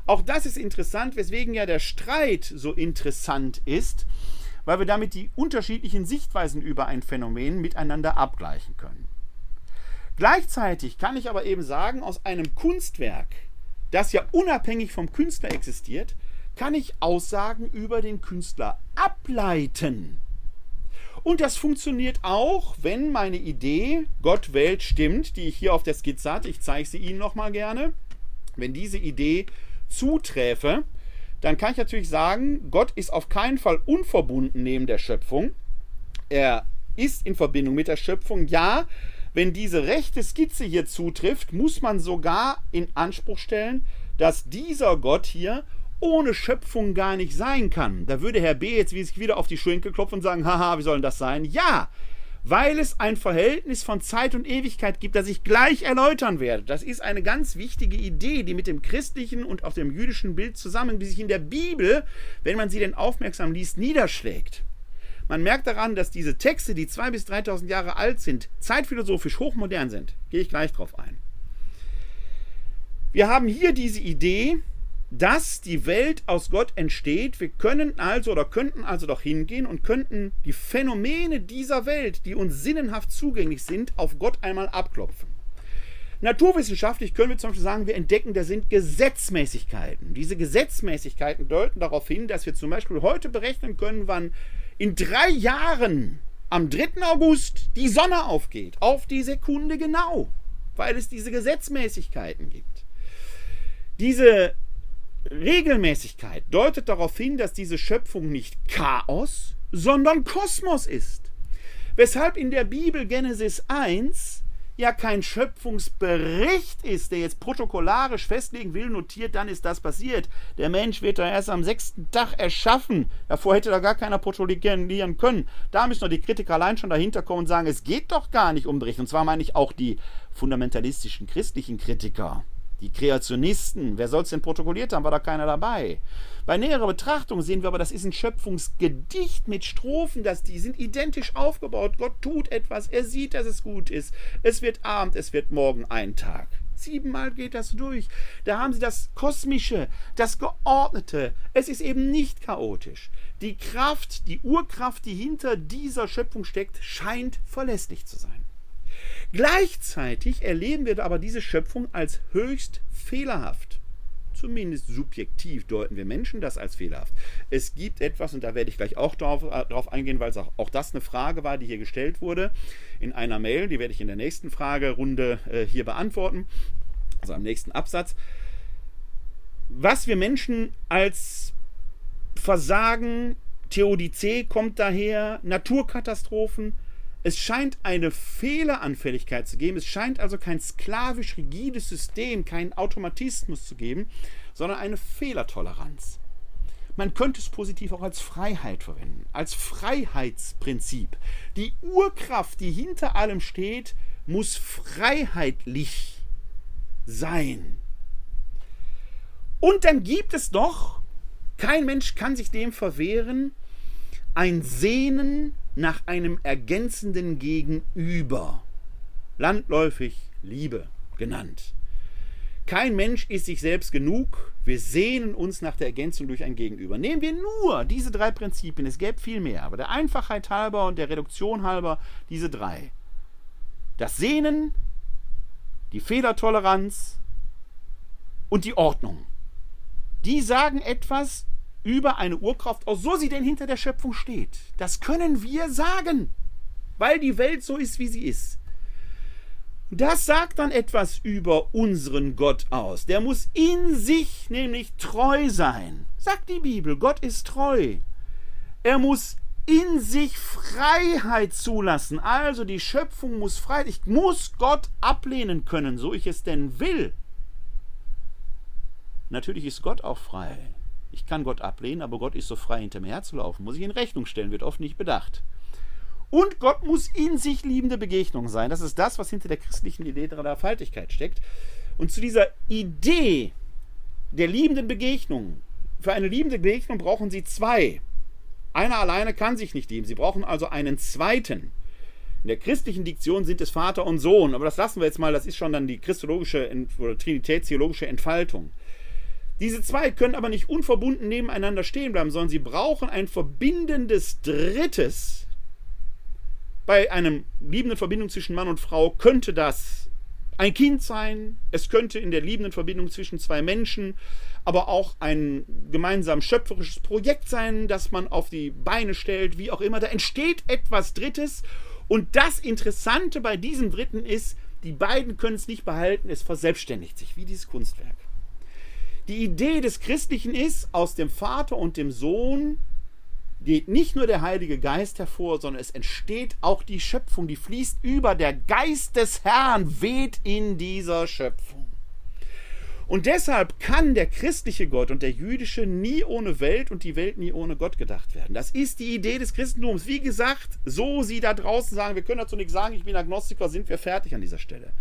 Auch das ist interessant, weswegen ja der Streit so interessant ist, weil wir damit die unterschiedlichen Sichtweisen über ein Phänomen miteinander abgleichen können. Gleichzeitig kann ich aber eben sagen, aus einem Kunstwerk, das ja unabhängig vom Künstler existiert, kann ich Aussagen über den Künstler ableiten. Und das funktioniert auch, wenn meine Idee Gott Welt stimmt, die ich hier auf der Skizze hatte. Ich zeige sie Ihnen nochmal gerne. Wenn diese Idee zuträfe, dann kann ich natürlich sagen, Gott ist auf keinen Fall unverbunden neben der Schöpfung. Er ist in Verbindung mit der Schöpfung. Ja, wenn diese rechte Skizze hier zutrifft, muss man sogar in Anspruch stellen, dass dieser Gott hier ohne Schöpfung gar nicht sein kann. Da würde Herr B. jetzt wieder auf die Schulter klopfen und sagen, haha, wie soll denn das sein? Ja, weil es ein Verhältnis von Zeit und Ewigkeit gibt, das ich gleich erläutern werde. Das ist eine ganz wichtige Idee, die mit dem christlichen und auch dem jüdischen Bild zusammen, die sich in der Bibel, wenn man sie denn aufmerksam liest, niederschlägt. Man merkt daran, dass diese Texte, die 2.000 bis 3.000 Jahre alt sind, zeitphilosophisch hochmodern sind. Gehe ich gleich drauf ein. Wir haben hier diese Idee, dass die Welt aus Gott entsteht. Wir können also oder könnten also doch hingehen und könnten die Phänomene dieser Welt, die uns sinnenhaft zugänglich sind, auf Gott einmal abklopfen. Naturwissenschaftlich können wir zum Beispiel sagen, wir entdecken, da sind Gesetzmäßigkeiten. Diese Gesetzmäßigkeiten deuten darauf hin, dass wir zum Beispiel heute berechnen können, wann in drei Jahren am 3. August die Sonne aufgeht. Auf die Sekunde genau. Weil es diese Gesetzmäßigkeiten gibt. Diese Regelmäßigkeit deutet darauf hin, dass diese Schöpfung nicht Chaos, sondern Kosmos ist. Weshalb in der Bibel Genesis 1 ja kein Schöpfungsbericht ist, der jetzt protokollarisch festlegen will, notiert, dann ist das passiert. Der Mensch wird da erst am sechsten Tag erschaffen. Davor hätte da gar keiner protokollieren können. Da müssen doch die Kritiker allein schon dahinter kommen und sagen, es geht doch gar nicht um Bericht. Und zwar meine ich auch die fundamentalistischen christlichen Kritiker. Die Kreationisten, wer soll es denn protokolliert haben, war da keiner dabei. Bei näherer Betrachtung sehen wir aber, das ist ein Schöpfungsgedicht mit Strophen, dass die sind identisch aufgebaut. Gott tut etwas, er sieht, dass es gut ist. Es wird Abend, es wird morgen ein Tag. Siebenmal geht das durch. Da haben sie das Kosmische, das Geordnete. Es ist eben nicht chaotisch. Die Kraft, die Urkraft, die hinter dieser Schöpfung steckt, scheint verlässlich zu sein. Gleichzeitig erleben wir aber diese Schöpfung als höchst fehlerhaft. Zumindest subjektiv deuten wir Menschen das als fehlerhaft. Es gibt etwas, und da werde ich gleich auch darauf, äh, darauf eingehen, weil es auch, auch, das eine Frage war, die hier gestellt wurde in einer Mail. Die werde ich in der nächsten Fragerunde äh, hier beantworten, also am nächsten Absatz. Was wir Menschen als Versagen, Theodizee kommt daher, Naturkatastrophen, es scheint eine Fehleranfälligkeit zu geben. Es scheint also kein sklavisch rigides System, keinen Automatismus zu geben, sondern eine Fehlertoleranz. Man könnte es positiv auch als Freiheit verwenden, als Freiheitsprinzip. Die Urkraft, die hinter allem steht, muss freiheitlich sein. Und dann gibt es doch, kein Mensch kann sich dem verwehren, ein Sehnen nach einem ergänzenden Gegenüber, landläufig Liebe genannt. Kein Mensch ist sich selbst genug, wir sehnen uns nach der Ergänzung durch ein Gegenüber. Nehmen wir nur diese drei Prinzipien, es gäbe viel mehr, aber der Einfachheit halber und der Reduktion halber diese drei. Das Sehnen, die Fehlertoleranz und die Ordnung. Die sagen etwas über eine Urkraft aus, so sie denn hinter der Schöpfung steht. Das können wir sagen, weil die Welt so ist, wie sie ist. Das sagt dann etwas über unseren Gott aus. Der muss in sich nämlich treu sein. Sagt die Bibel, Gott ist treu. Er muss in sich Freiheit zulassen. Also die Schöpfung muss frei. Ich muss Gott ablehnen können, so ich es denn will. Natürlich ist Gott auch frei. Ich kann Gott ablehnen, aber Gott ist so frei, hinter mir herzulaufen. Muss ich in Rechnung stellen, wird oft nicht bedacht. Und Gott muss in sich liebende Begegnung sein. Das ist das, was hinter der christlichen Idee der Dreifaltigkeit steckt. Und zu dieser Idee der liebenden Begegnung, für eine liebende Begegnung brauchen Sie zwei. Einer alleine kann sich nicht lieben. Sie brauchen also einen zweiten. In der christlichen Diktion sind es Vater und Sohn, aber das lassen wir jetzt mal, das ist schon dann die christologische oder trinitätstheologische Entfaltung. Diese zwei können aber nicht unverbunden nebeneinander stehen bleiben, sondern sie brauchen ein verbindendes Drittes. Bei einer liebenden Verbindung zwischen Mann und Frau könnte das ein Kind sein, es könnte in der liebenden Verbindung zwischen zwei Menschen, aber auch ein gemeinsam schöpferisches Projekt sein, das man auf die Beine stellt, wie auch immer. Da entsteht etwas Drittes. Und das Interessante bei diesem Dritten ist, die beiden können es nicht behalten, es verselbstständigt sich, wie dieses Kunstwerk. Die Idee des Christlichen ist, aus dem Vater und dem Sohn geht nicht nur der Heilige Geist hervor, sondern es entsteht auch die Schöpfung, die fließt über. Der Geist des Herrn weht in dieser Schöpfung. Und deshalb kann der christliche Gott und der jüdische nie ohne Welt und die Welt nie ohne Gott gedacht werden. Das ist die Idee des Christentums. Wie gesagt, so Sie da draußen sagen, wir können dazu nichts sagen, ich bin Agnostiker, sind wir fertig an dieser Stelle.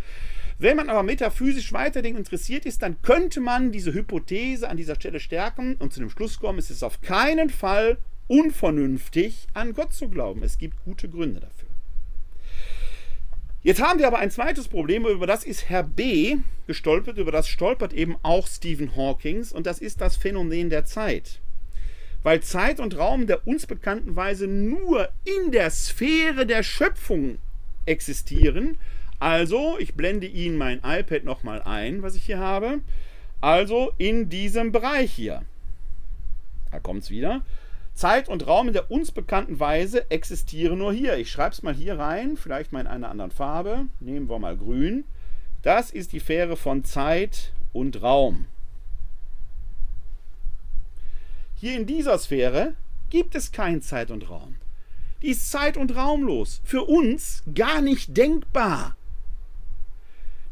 Wenn man aber metaphysisch weiterdenken interessiert ist, dann könnte man diese Hypothese an dieser Stelle stärken und zu dem Schluss kommen, es ist auf keinen Fall unvernünftig, an Gott zu glauben. Es gibt gute Gründe dafür. Jetzt haben wir aber ein zweites Problem, über das ist Herr B. gestolpert, über das stolpert eben auch Stephen Hawkings, und das ist das Phänomen der Zeit. Weil Zeit und Raum der uns bekannten Weise nur in der Sphäre der Schöpfung existieren. Also, ich blende Ihnen mein iPad nochmal ein, was ich hier habe. Also in diesem Bereich hier. Da kommt es wieder. Zeit und Raum in der uns bekannten Weise existieren nur hier. Ich schreibe es mal hier rein, vielleicht mal in einer anderen Farbe. Nehmen wir mal grün. Das ist die Fähre von Zeit und Raum. Hier in dieser Sphäre gibt es kein Zeit und Raum. Die ist zeit- und raumlos. Für uns gar nicht denkbar.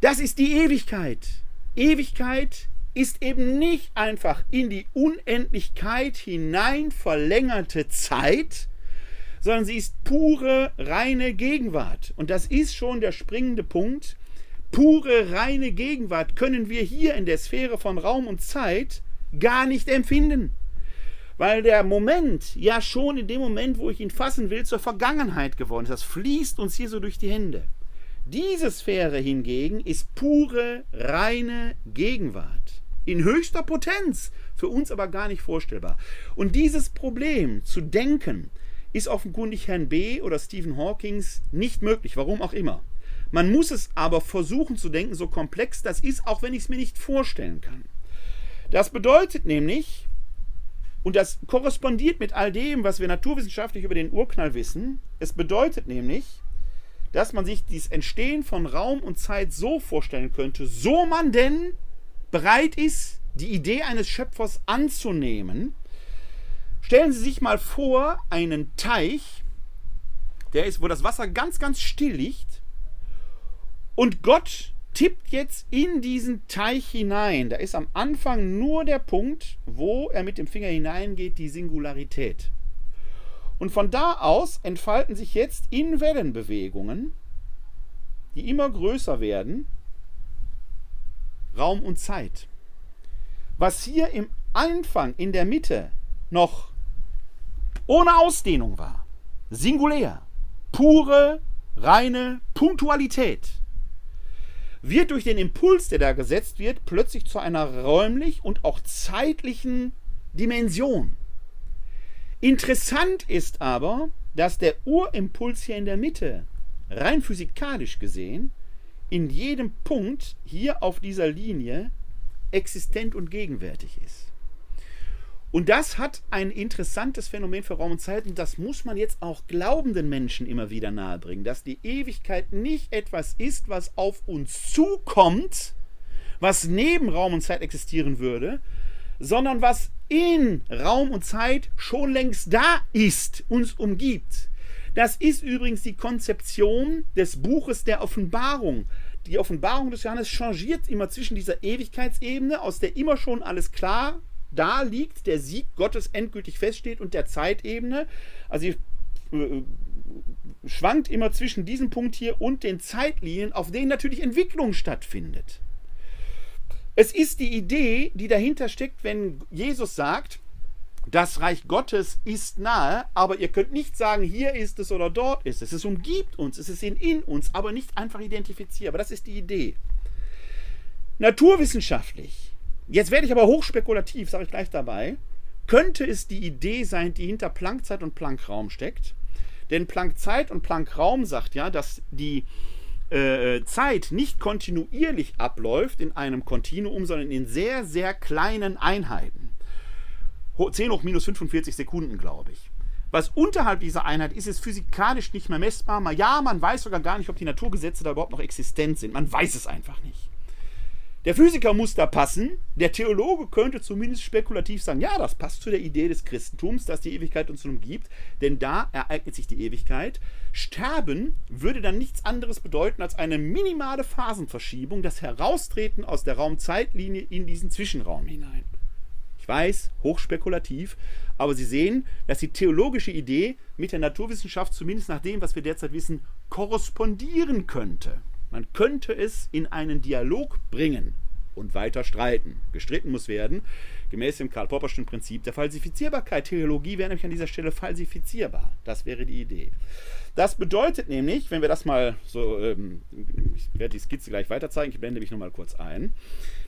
Das ist die Ewigkeit. Ewigkeit ist eben nicht einfach in die Unendlichkeit hinein verlängerte Zeit, sondern sie ist pure, reine Gegenwart. Und das ist schon der springende Punkt. Pure, reine Gegenwart können wir hier in der Sphäre von Raum und Zeit gar nicht empfinden. Weil der Moment ja schon in dem Moment, wo ich ihn fassen will, zur Vergangenheit geworden ist. Das fließt uns hier so durch die Hände. Diese Sphäre hingegen ist pure, reine Gegenwart in höchster Potenz, für uns aber gar nicht vorstellbar. Und dieses Problem zu denken, ist offenkundig Herrn B. oder Stephen Hawkings nicht möglich, warum auch immer. Man muss es aber versuchen zu denken, so komplex das ist, auch wenn ich es mir nicht vorstellen kann. Das bedeutet nämlich, und das korrespondiert mit all dem, was wir naturwissenschaftlich über den Urknall wissen, es bedeutet nämlich, dass man sich das Entstehen von Raum und Zeit so vorstellen könnte, so man denn bereit ist, die Idee eines Schöpfers anzunehmen, stellen Sie sich mal vor, einen Teich, der ist, wo das Wasser ganz, ganz still liegt, und Gott tippt jetzt in diesen Teich hinein. Da ist am Anfang nur der Punkt, wo er mit dem Finger hineingeht, die Singularität. Und von da aus entfalten sich jetzt in Wellenbewegungen, die immer größer werden, Raum und Zeit. Was hier im Anfang in der Mitte noch ohne Ausdehnung war, singulär, pure, reine Punktualität, wird durch den Impuls, der da gesetzt wird, plötzlich zu einer räumlich und auch zeitlichen Dimension. Interessant ist aber, dass der Urimpuls hier in der Mitte, rein physikalisch gesehen, in jedem Punkt hier auf dieser Linie existent und gegenwärtig ist. Und das hat ein interessantes Phänomen für Raum und Zeit und das muss man jetzt auch glaubenden Menschen immer wieder nahebringen, dass die Ewigkeit nicht etwas ist, was auf uns zukommt, was neben Raum und Zeit existieren würde, sondern was in Raum und Zeit schon längst da ist, uns umgibt. Das ist übrigens die Konzeption des Buches der Offenbarung. Die Offenbarung des Johannes changiert immer zwischen dieser Ewigkeitsebene, aus der immer schon alles klar da liegt, der Sieg Gottes endgültig feststeht, und der Zeitebene. Also sie äh, schwankt immer zwischen diesem Punkt hier und den Zeitlinien, auf denen natürlich Entwicklung stattfindet. Es ist die Idee, die dahinter steckt, wenn Jesus sagt, das Reich Gottes ist nahe, aber ihr könnt nicht sagen, hier ist es oder dort ist es. Es umgibt uns, es ist in, in uns, aber nicht einfach identifizierbar. Das ist die Idee. Naturwissenschaftlich, jetzt werde ich aber hochspekulativ, sage ich gleich dabei, könnte es die Idee sein, die hinter Planckzeit und Planckraum steckt. Denn Planckzeit und Planckraum sagt ja, dass die äh, Zeit nicht kontinuierlich abläuft in einem Kontinuum, sondern in sehr, sehr kleinen Einheiten. 10 hoch minus 45 Sekunden, glaube ich. Was unterhalb dieser Einheit ist, ist physikalisch nicht mehr messbar. Ja, man weiß sogar gar nicht, ob die Naturgesetze da überhaupt noch existent sind. Man weiß es einfach nicht. Der Physiker muss da passen. Der Theologe könnte zumindest spekulativ sagen, ja, das passt zu der Idee des Christentums, dass die Ewigkeit uns umgibt, denn da ereignet sich die Ewigkeit. Sterben würde dann nichts anderes bedeuten als eine minimale Phasenverschiebung, das Heraustreten aus der Raumzeitlinie in diesen Zwischenraum hinein. Ich weiß, hochspekulativ, aber Sie sehen, dass die theologische Idee mit der Naturwissenschaft zumindest nach dem, was wir derzeit wissen, korrespondieren könnte. Man könnte es in einen Dialog bringen und weiter streiten. Gestritten muss werden. gemäß dem Karl-Popperschen Prinzip der Falsifizierbarkeit. Teleologie wäre nämlich an dieser Stelle falsifizierbar. Das wäre die Idee. Das bedeutet nämlich, wenn wir das mal so, ähm, ich werde die Skizze gleich weiter zeigen, ich blende mich nochmal kurz ein.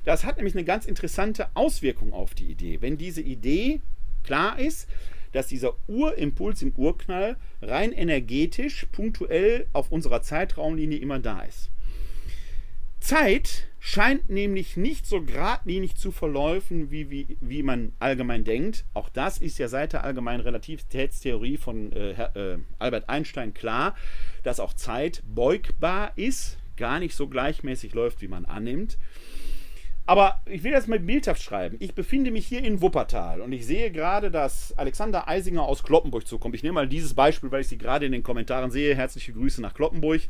Das hat nämlich eine ganz interessante Auswirkung auf die Idee. Wenn diese Idee klar ist, dass dieser Urimpuls im Urknall rein energetisch, punktuell auf unserer Zeitraumlinie immer da ist. Zeit scheint nämlich nicht so geradlinig zu verläufen, wie, wie, wie man allgemein denkt. Auch das ist ja seit der allgemeinen Relativitätstheorie von äh, äh, Albert Einstein klar, dass auch Zeit beugbar ist, gar nicht so gleichmäßig läuft, wie man annimmt. Aber ich will das mal bildhaft schreiben. Ich befinde mich hier in Wuppertal und ich sehe gerade, dass Alexander Eisinger aus Kloppenburg zukommt. Ich nehme mal dieses Beispiel, weil ich sie gerade in den Kommentaren sehe. Herzliche Grüße nach Kloppenburg.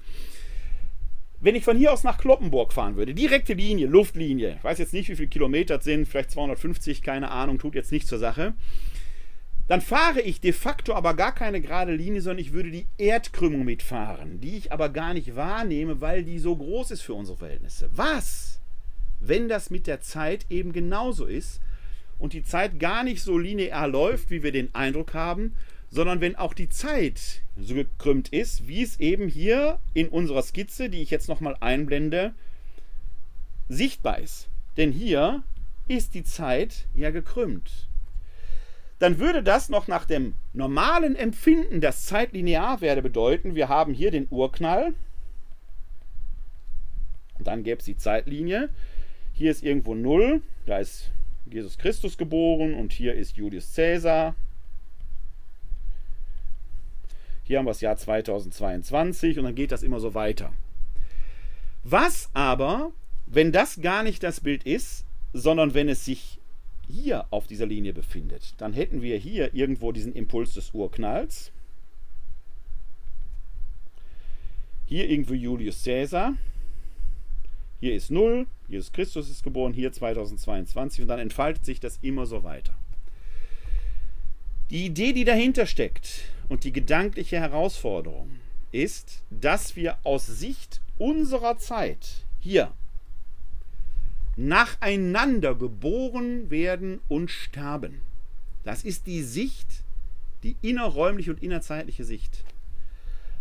Wenn ich von hier aus nach Kloppenburg fahren würde, direkte Linie, Luftlinie, ich weiß jetzt nicht, wie viele Kilometer es sind, vielleicht 250, keine Ahnung, tut jetzt nichts zur Sache, dann fahre ich de facto aber gar keine gerade Linie, sondern ich würde die Erdkrümmung mitfahren, die ich aber gar nicht wahrnehme, weil die so groß ist für unsere Verhältnisse. Was? Wenn das mit der Zeit eben genauso ist und die Zeit gar nicht so linear läuft, wie wir den Eindruck haben, sondern wenn auch die Zeit so gekrümmt ist, wie es eben hier in unserer Skizze, die ich jetzt nochmal einblende, sichtbar ist. Denn hier ist die Zeit ja gekrümmt. Dann würde das noch nach dem normalen Empfinden, das zeitlinear werde, bedeuten, wir haben hier den Urknall, dann gäbe es die Zeitlinie, hier ist irgendwo 0, da ist Jesus Christus geboren und hier ist Julius Caesar. Hier haben wir das Jahr 2022 und dann geht das immer so weiter. Was aber, wenn das gar nicht das Bild ist, sondern wenn es sich hier auf dieser Linie befindet, dann hätten wir hier irgendwo diesen Impuls des Urknalls. Hier irgendwo Julius Caesar. Hier ist 0, Jesus Christus ist geboren, hier 2022 und dann entfaltet sich das immer so weiter. Die Idee, die dahinter steckt und die gedankliche Herausforderung ist, dass wir aus Sicht unserer Zeit hier nacheinander geboren werden und sterben. Das ist die Sicht, die innerräumliche und innerzeitliche Sicht.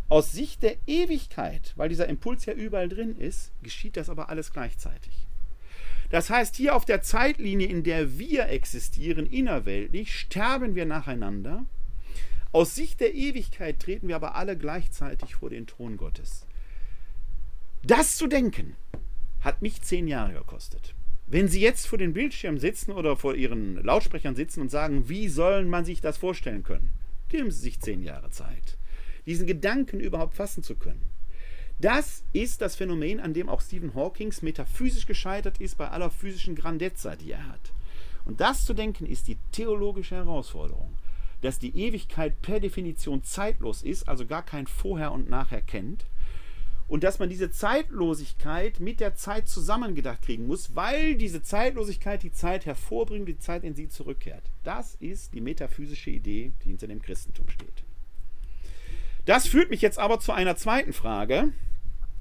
Aus Sicht der Ewigkeit, weil dieser Impuls ja überall drin ist, geschieht das aber alles gleichzeitig. Das heißt, hier auf der Zeitlinie, in der wir existieren, innerweltlich, sterben wir nacheinander. Aus Sicht der Ewigkeit treten wir aber alle gleichzeitig vor den Thron Gottes. Das zu denken, hat mich zehn Jahre gekostet. Wenn Sie jetzt vor den Bildschirmen sitzen oder vor Ihren Lautsprechern sitzen und sagen, wie soll man sich das vorstellen können, geben Sie sich zehn Jahre Zeit diesen Gedanken überhaupt fassen zu können. Das ist das Phänomen, an dem auch Stephen Hawking metaphysisch gescheitert ist bei aller physischen Grandezza, die er hat. Und das zu denken ist die theologische Herausforderung, dass die Ewigkeit per Definition zeitlos ist, also gar kein Vorher und Nachher kennt, und dass man diese Zeitlosigkeit mit der Zeit zusammengedacht kriegen muss, weil diese Zeitlosigkeit die Zeit hervorbringt, die Zeit in sie zurückkehrt. Das ist die metaphysische Idee, die hinter dem Christentum steht. Das führt mich jetzt aber zu einer zweiten Frage.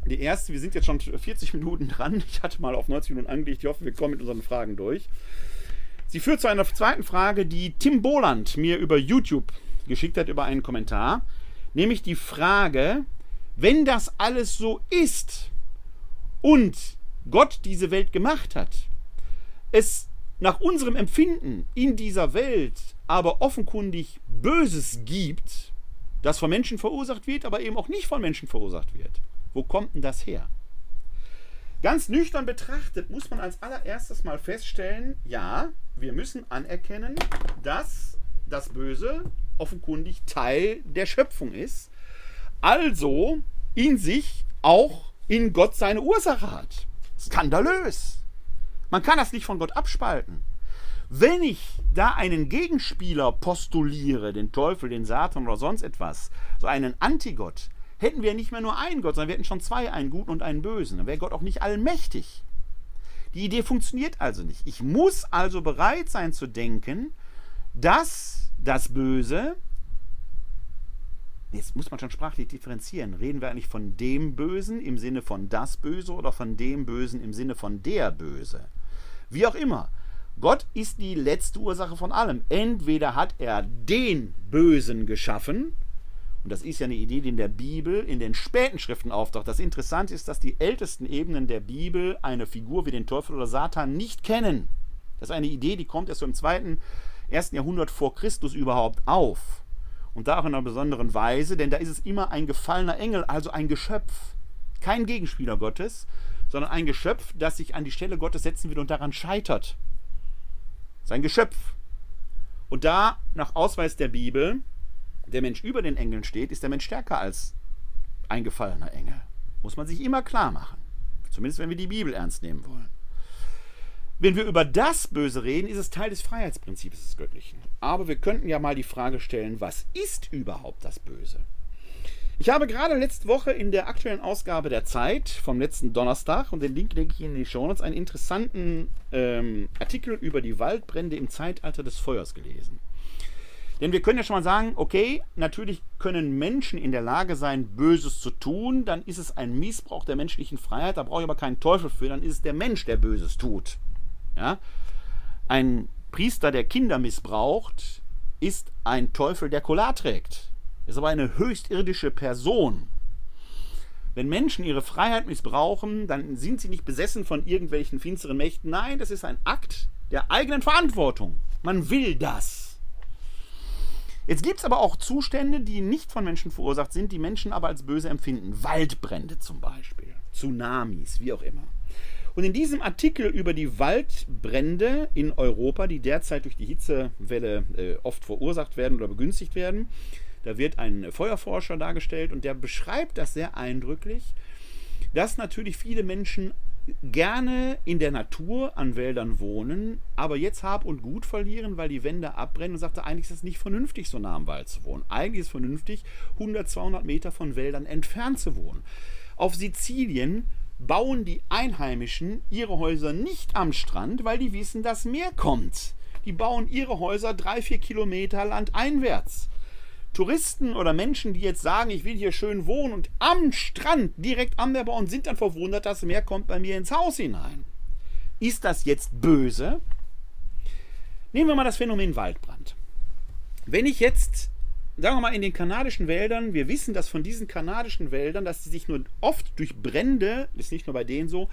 Die erste, wir sind jetzt schon 40 Minuten dran. Ich hatte mal auf 90 Minuten angelegt. Ich hoffe, wir kommen mit unseren Fragen durch. Sie führt zu einer zweiten Frage, die Tim Boland mir über YouTube geschickt hat, über einen Kommentar. Nämlich die Frage, wenn das alles so ist und Gott diese Welt gemacht hat, es nach unserem Empfinden in dieser Welt aber offenkundig Böses gibt, das von Menschen verursacht wird, aber eben auch nicht von Menschen verursacht wird. Wo kommt denn das her? Ganz nüchtern betrachtet muss man als allererstes mal feststellen, ja, wir müssen anerkennen, dass das Böse offenkundig Teil der Schöpfung ist, also in sich auch in Gott seine Ursache hat. Skandalös. Man kann das nicht von Gott abspalten. Wenn ich da einen Gegenspieler postuliere, den Teufel, den Satan oder sonst etwas, so einen Antigott, hätten wir nicht mehr nur einen Gott, sondern wir hätten schon zwei, einen guten und einen bösen. Dann wäre Gott auch nicht allmächtig. Die Idee funktioniert also nicht. Ich muss also bereit sein zu denken, dass das Böse, jetzt muss man schon sprachlich differenzieren, reden wir eigentlich von dem Bösen im Sinne von das Böse oder von dem Bösen im Sinne von der Böse. Wie auch immer, Gott ist die letzte Ursache von allem. Entweder hat er den Bösen geschaffen, und das ist ja eine Idee, die in der Bibel, in den späten Schriften auftaucht. Das Interessante ist, dass die ältesten Ebenen der Bibel eine Figur wie den Teufel oder Satan nicht kennen. Das ist eine Idee, die kommt erst so im zweiten, ersten Jahrhundert vor Christus überhaupt auf. Und da auch in einer besonderen Weise, denn da ist es immer ein gefallener Engel, also ein Geschöpf. Kein Gegenspieler Gottes, sondern ein Geschöpf, das sich an die Stelle Gottes setzen will und daran scheitert. Sein Geschöpf. Und da, nach Ausweis der Bibel, der Mensch über den Engeln steht, ist der Mensch stärker als ein gefallener Engel. Muss man sich immer klar machen. Zumindest wenn wir die Bibel ernst nehmen wollen. Wenn wir über das Böse reden, ist es Teil des Freiheitsprinzips des Göttlichen. Aber wir könnten ja mal die Frage stellen, was ist überhaupt das Böse? Ich habe gerade letzte Woche in der aktuellen Ausgabe der Zeit vom letzten Donnerstag, und den Link lege ich in die Show Notes, einen interessanten ähm, Artikel über die Waldbrände im Zeitalter des Feuers gelesen. Denn wir können ja schon mal sagen, okay, natürlich können Menschen in der Lage sein, Böses zu tun, dann ist es ein Missbrauch der menschlichen Freiheit, da brauche ich aber keinen Teufel für, dann ist es der Mensch, der Böses tut. Ja? Ein Priester, der Kinder missbraucht, ist ein Teufel, der Collar trägt. Ist aber eine höchstirdische Person. Wenn Menschen ihre Freiheit missbrauchen, dann sind sie nicht besessen von irgendwelchen finsteren Mächten. Nein, das ist ein Akt der eigenen Verantwortung. Man will das. Jetzt gibt es aber auch Zustände, die nicht von Menschen verursacht sind, die Menschen aber als böse empfinden. Waldbrände zum Beispiel, Tsunamis, wie auch immer. Und in diesem Artikel über die Waldbrände in Europa, die derzeit durch die Hitzewelle äh, oft verursacht werden oder begünstigt werden, da wird ein Feuerforscher dargestellt und der beschreibt das sehr eindrücklich, dass natürlich viele Menschen gerne in der Natur an Wäldern wohnen, aber jetzt Hab und Gut verlieren, weil die Wände abbrennen und sagte, eigentlich ist es nicht vernünftig, so nah am Wald zu wohnen. Eigentlich ist es vernünftig, 100, 200 Meter von Wäldern entfernt zu wohnen. Auf Sizilien bauen die Einheimischen ihre Häuser nicht am Strand, weil die wissen, dass Meer kommt. Die bauen ihre Häuser drei, vier Kilometer landeinwärts. Touristen oder Menschen, die jetzt sagen, ich will hier schön wohnen und am Strand, direkt am Meer bauen, sind dann verwundert, dass mehr kommt bei mir ins Haus hinein. Ist das jetzt böse? Nehmen wir mal das Phänomen Waldbrand. Wenn ich jetzt, sagen wir mal, in den kanadischen Wäldern, wir wissen, dass von diesen kanadischen Wäldern, dass sie sich nur oft durch Brände, ist nicht nur bei denen so,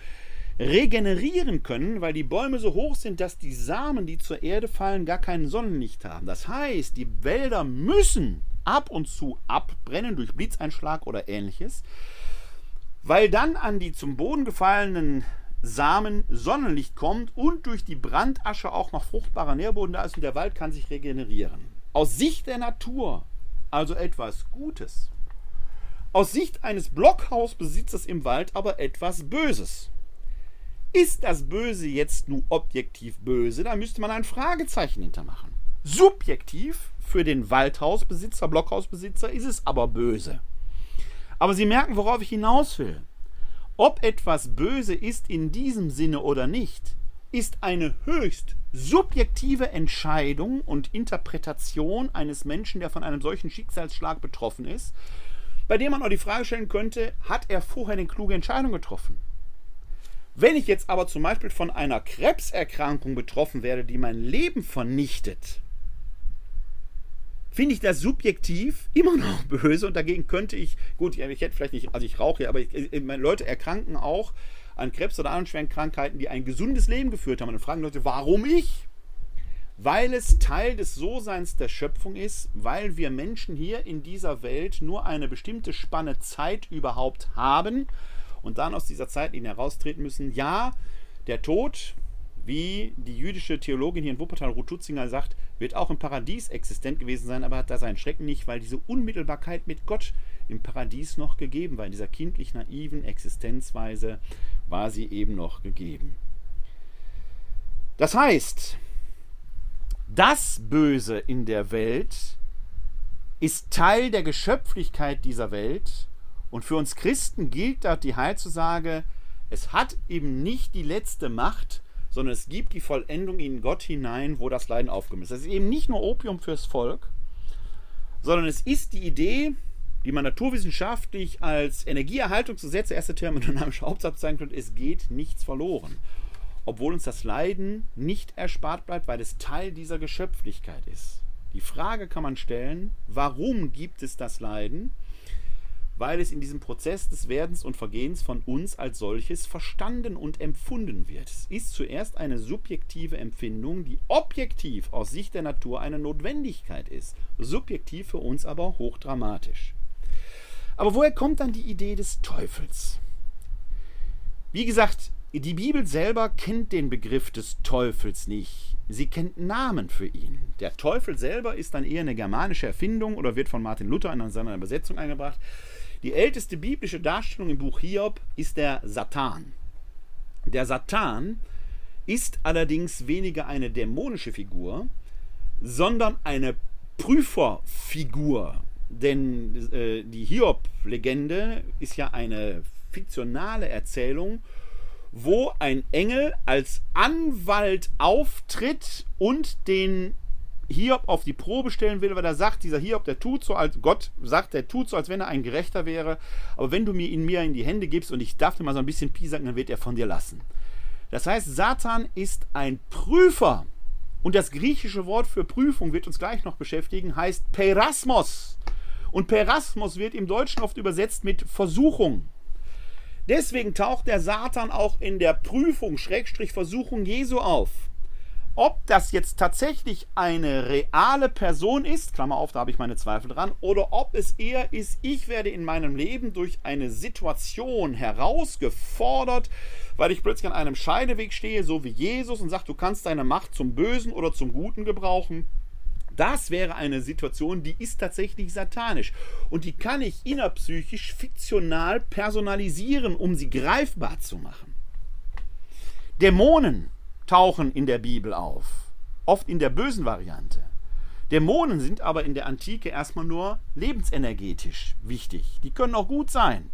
regenerieren können, weil die Bäume so hoch sind, dass die Samen, die zur Erde fallen, gar kein Sonnenlicht haben. Das heißt, die Wälder müssen ab und zu abbrennen durch Blitzeinschlag oder ähnliches, weil dann an die zum Boden gefallenen Samen Sonnenlicht kommt und durch die Brandasche auch noch fruchtbarer Nährboden da ist und der Wald kann sich regenerieren. Aus Sicht der Natur also etwas Gutes. Aus Sicht eines Blockhausbesitzers im Wald aber etwas Böses. Ist das Böse jetzt nur objektiv böse? Da müsste man ein Fragezeichen hintermachen. Subjektiv für den Waldhausbesitzer, Blockhausbesitzer ist es aber böse. Aber Sie merken, worauf ich hinaus will. Ob etwas böse ist in diesem Sinne oder nicht, ist eine höchst subjektive Entscheidung und Interpretation eines Menschen, der von einem solchen Schicksalsschlag betroffen ist, bei dem man auch die Frage stellen könnte, hat er vorher eine kluge Entscheidung getroffen? Wenn ich jetzt aber zum Beispiel von einer Krebserkrankung betroffen werde, die mein Leben vernichtet, finde ich das subjektiv immer noch böse und dagegen könnte ich, gut, ich hätte vielleicht nicht, also ich rauche ja, aber ich, ich, Leute erkranken auch an Krebs oder anderen schweren Krankheiten, die ein gesundes Leben geführt haben. Und dann fragen Leute, warum ich? Weil es Teil des So-Seins der Schöpfung ist, weil wir Menschen hier in dieser Welt nur eine bestimmte Spanne Zeit überhaupt haben und dann aus dieser Zeitlinie heraustreten müssen. Ja, der Tod, wie die jüdische Theologin hier in Wuppertal, Ruth Tutzinger, sagt, wird auch im Paradies existent gewesen sein, aber hat da seinen Schrecken nicht, weil diese Unmittelbarkeit mit Gott im Paradies noch gegeben war. In dieser kindlich naiven Existenzweise war sie eben noch gegeben. Das heißt, das Böse in der Welt ist Teil der Geschöpflichkeit dieser Welt und für uns Christen gilt da die Heilzusage, es hat eben nicht die letzte Macht, sondern es gibt die Vollendung in Gott hinein, wo das Leiden aufgemisst ist. Das ist eben nicht nur Opium fürs Volk, sondern es ist die Idee, die man naturwissenschaftlich als Energieerhaltungsgesetz, erste Thermodynamische Hauptsatz sein könnte, es geht nichts verloren. obwohl uns das Leiden nicht erspart bleibt, weil es Teil dieser Geschöpflichkeit ist. Die Frage kann man stellen, warum gibt es das Leiden? Weil es in diesem Prozess des Werdens und Vergehens von uns als solches verstanden und empfunden wird. Es ist zuerst eine subjektive Empfindung, die objektiv aus Sicht der Natur eine Notwendigkeit ist, subjektiv für uns aber hochdramatisch. Aber woher kommt dann die Idee des Teufels? Wie gesagt, die Bibel selber kennt den Begriff des Teufels nicht. Sie kennt Namen für ihn. Der Teufel selber ist dann eher eine germanische Erfindung oder wird von Martin Luther in seiner Übersetzung eingebracht. Die älteste biblische Darstellung im Buch Hiob ist der Satan. Der Satan ist allerdings weniger eine dämonische Figur, sondern eine Prüferfigur. Denn äh, die Hiob-Legende ist ja eine fiktionale Erzählung wo ein Engel als Anwalt auftritt und den Hiob auf die Probe stellen will, weil er sagt, dieser Hiob, der tut so, als Gott sagt, der tut so, als wenn er ein Gerechter wäre, aber wenn du mir ihn mir in die Hände gibst und ich darf dir mal so ein bisschen piesacken, dann wird er von dir lassen. Das heißt, Satan ist ein Prüfer. Und das griechische Wort für Prüfung wird uns gleich noch beschäftigen, heißt Perasmos. Und Perasmos wird im Deutschen oft übersetzt mit Versuchung. Deswegen taucht der Satan auch in der Prüfung, Schrägstrich Versuchung Jesu auf. Ob das jetzt tatsächlich eine reale Person ist, Klammer auf, da habe ich meine Zweifel dran, oder ob es eher ist, ich werde in meinem Leben durch eine Situation herausgefordert, weil ich plötzlich an einem Scheideweg stehe, so wie Jesus, und sage, du kannst deine Macht zum Bösen oder zum Guten gebrauchen. Das wäre eine Situation, die ist tatsächlich satanisch. Und die kann ich innerpsychisch fiktional personalisieren, um sie greifbar zu machen. Dämonen tauchen in der Bibel auf, oft in der bösen Variante. Dämonen sind aber in der Antike erstmal nur lebensenergetisch wichtig. Die können auch gut sein.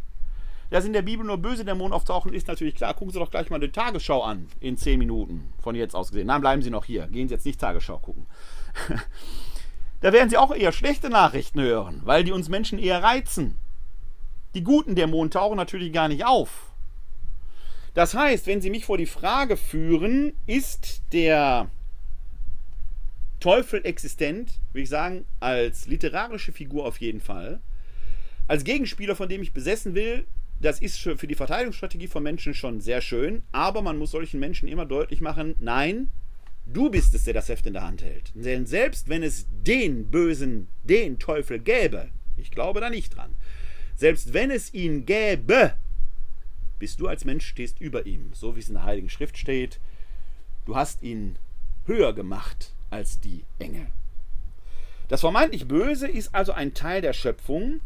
Dass in der Bibel nur böse Dämonen auftauchen, ist natürlich klar. Gucken Sie doch gleich mal die Tagesschau an in 10 Minuten von jetzt aus gesehen. Nein, bleiben Sie noch hier. Gehen Sie jetzt nicht Tagesschau gucken. da werden Sie auch eher schlechte Nachrichten hören, weil die uns Menschen eher reizen. Die guten Dämonen tauchen natürlich gar nicht auf. Das heißt, wenn Sie mich vor die Frage führen, ist der Teufel existent, würde ich sagen, als literarische Figur auf jeden Fall. Als Gegenspieler, von dem ich besessen will, das ist für die Verteidigungsstrategie von Menschen schon sehr schön, aber man muss solchen Menschen immer deutlich machen, nein, Du bist es, der das Heft in der Hand hält. Denn selbst wenn es den Bösen, den Teufel gäbe, ich glaube da nicht dran, selbst wenn es ihn gäbe, bist du als Mensch stehst über ihm, so wie es in der Heiligen Schrift steht. Du hast ihn höher gemacht als die Engel. Das vermeintlich Böse ist also ein Teil der Schöpfung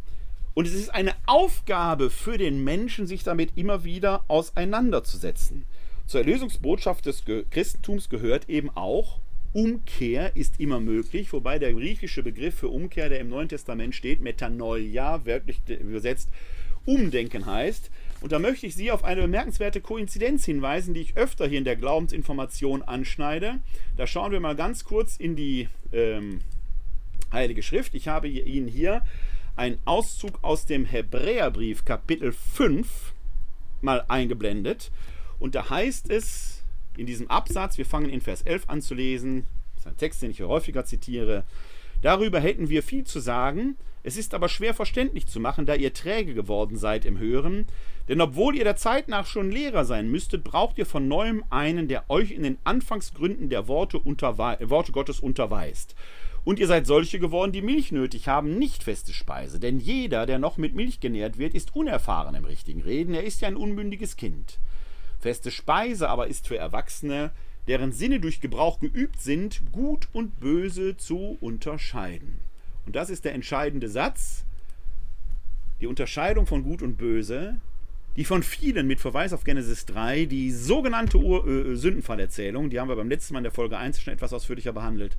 und es ist eine Aufgabe für den Menschen, sich damit immer wieder auseinanderzusetzen. Zur Erlösungsbotschaft des Christentums gehört eben auch, Umkehr ist immer möglich, wobei der griechische Begriff für Umkehr, der im Neuen Testament steht, Metanoia, wörtlich übersetzt Umdenken heißt. Und da möchte ich Sie auf eine bemerkenswerte Koinzidenz hinweisen, die ich öfter hier in der Glaubensinformation anschneide. Da schauen wir mal ganz kurz in die ähm, Heilige Schrift. Ich habe Ihnen hier einen Auszug aus dem Hebräerbrief Kapitel 5 mal eingeblendet. Und da heißt es in diesem Absatz, wir fangen in Vers 11 an zu lesen, das ist ein Text, den ich häufiger zitiere, darüber hätten wir viel zu sagen, es ist aber schwer verständlich zu machen, da ihr träge geworden seid im Hören, denn obwohl ihr der Zeit nach schon Lehrer sein müsstet, braucht ihr von neuem einen, der euch in den Anfangsgründen der Worte, Worte Gottes unterweist. Und ihr seid solche geworden, die Milch nötig haben, nicht feste Speise. Denn jeder, der noch mit Milch genährt wird, ist unerfahren im richtigen Reden, er ist ja ein unmündiges Kind. Feste Speise aber ist für Erwachsene, deren Sinne durch Gebrauch geübt sind, gut und böse zu unterscheiden. Und das ist der entscheidende Satz. Die Unterscheidung von gut und böse, die von vielen mit Verweis auf Genesis 3, die sogenannte Ur äh, Sündenfallerzählung, die haben wir beim letzten Mal in der Folge 1 schon etwas ausführlicher behandelt,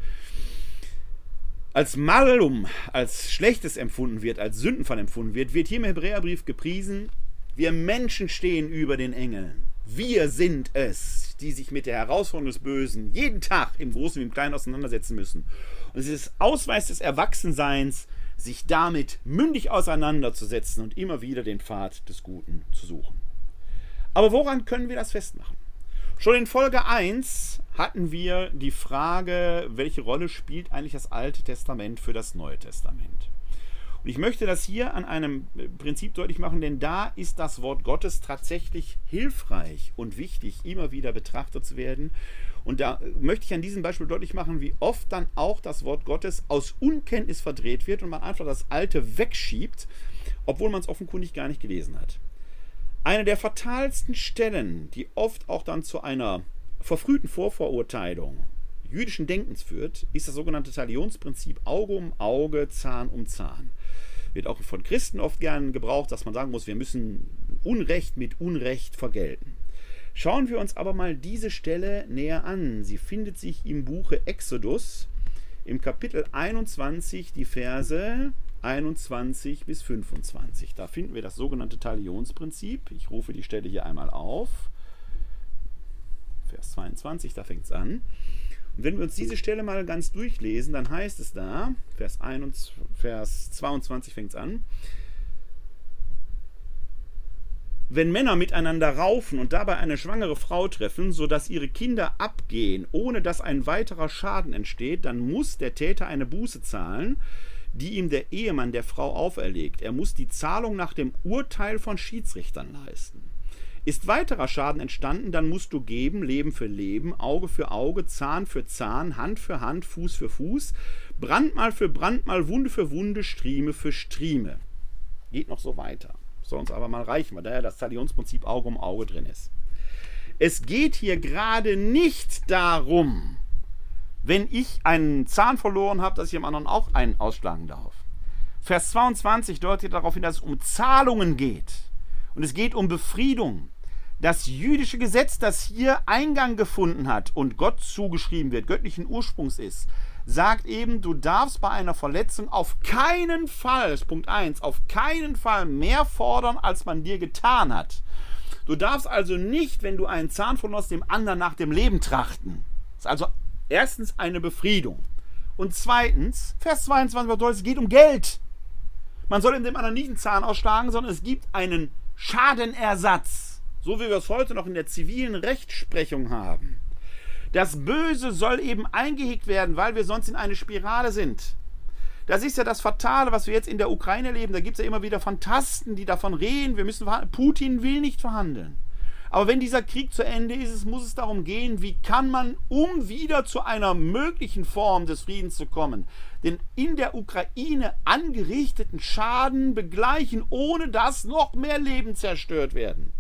als Malum, als Schlechtes empfunden wird, als Sündenfall empfunden wird, wird hier im Hebräerbrief gepriesen, wir Menschen stehen über den Engeln. Wir sind es, die sich mit der Herausforderung des Bösen jeden Tag im Großen wie im Kleinen auseinandersetzen müssen. Es ist Ausweis des Erwachsenseins, sich damit mündig auseinanderzusetzen und immer wieder den Pfad des Guten zu suchen. Aber woran können wir das festmachen? Schon in Folge 1 hatten wir die Frage, welche Rolle spielt eigentlich das Alte Testament für das Neue Testament? Und ich möchte das hier an einem Prinzip deutlich machen, denn da ist das Wort Gottes tatsächlich hilfreich und wichtig, immer wieder betrachtet zu werden. Und da möchte ich an diesem Beispiel deutlich machen, wie oft dann auch das Wort Gottes aus Unkenntnis verdreht wird und man einfach das Alte wegschiebt, obwohl man es offenkundig gar nicht gelesen hat. Eine der fatalsten Stellen, die oft auch dann zu einer verfrühten Vorverurteilung jüdischen Denkens führt, ist das sogenannte Talionsprinzip Auge um Auge, Zahn um Zahn. Wird auch von Christen oft gern gebraucht, dass man sagen muss, wir müssen Unrecht mit Unrecht vergelten. Schauen wir uns aber mal diese Stelle näher an. Sie findet sich im Buche Exodus im Kapitel 21, die Verse 21 bis 25. Da finden wir das sogenannte Talionsprinzip. Ich rufe die Stelle hier einmal auf. Vers 22, da fängt es an. Und wenn wir uns diese Stelle mal ganz durchlesen, dann heißt es da, Vers, 21, Vers 22 fängt es an, wenn Männer miteinander raufen und dabei eine schwangere Frau treffen, sodass ihre Kinder abgehen, ohne dass ein weiterer Schaden entsteht, dann muss der Täter eine Buße zahlen, die ihm der Ehemann der Frau auferlegt. Er muss die Zahlung nach dem Urteil von Schiedsrichtern leisten. Ist weiterer Schaden entstanden, dann musst du geben, Leben für Leben, Auge für Auge, Zahn für Zahn, Hand für Hand, Fuß für Fuß, Brandmal für Brandmal, Wunde für Wunde, Strieme für Strieme. Geht noch so weiter. Soll uns aber mal reichen, weil da ja das Talionsprinzip Auge um Auge drin ist. Es geht hier gerade nicht darum, wenn ich einen Zahn verloren habe, dass ich dem anderen auch einen ausschlagen darf. Vers 22 deutet darauf hin, dass es um Zahlungen geht. Und es geht um Befriedung. Das jüdische Gesetz, das hier Eingang gefunden hat und Gott zugeschrieben wird, göttlichen Ursprungs ist, sagt eben, du darfst bei einer Verletzung auf keinen Fall, Punkt 1, auf keinen Fall mehr fordern, als man dir getan hat. Du darfst also nicht, wenn du einen Zahn verloren hast, dem anderen nach dem Leben trachten. Das ist also erstens eine Befriedung. Und zweitens, Vers 22 bedeutet, es geht um Geld. Man soll in dem anderen nicht einen Zahn ausschlagen, sondern es gibt einen Schadenersatz. So wie wir es heute noch in der zivilen Rechtsprechung haben. Das Böse soll eben eingehegt werden, weil wir sonst in eine Spirale sind. Das ist ja das Fatale, was wir jetzt in der Ukraine leben. Da gibt es ja immer wieder Fantasten, die davon reden, wir müssen verhandeln. Putin will nicht verhandeln. Aber wenn dieser Krieg zu Ende ist, muss es darum gehen, wie kann man, um wieder zu einer möglichen Form des Friedens zu kommen, den in der Ukraine angerichteten Schaden begleichen, ohne dass noch mehr Leben zerstört werden.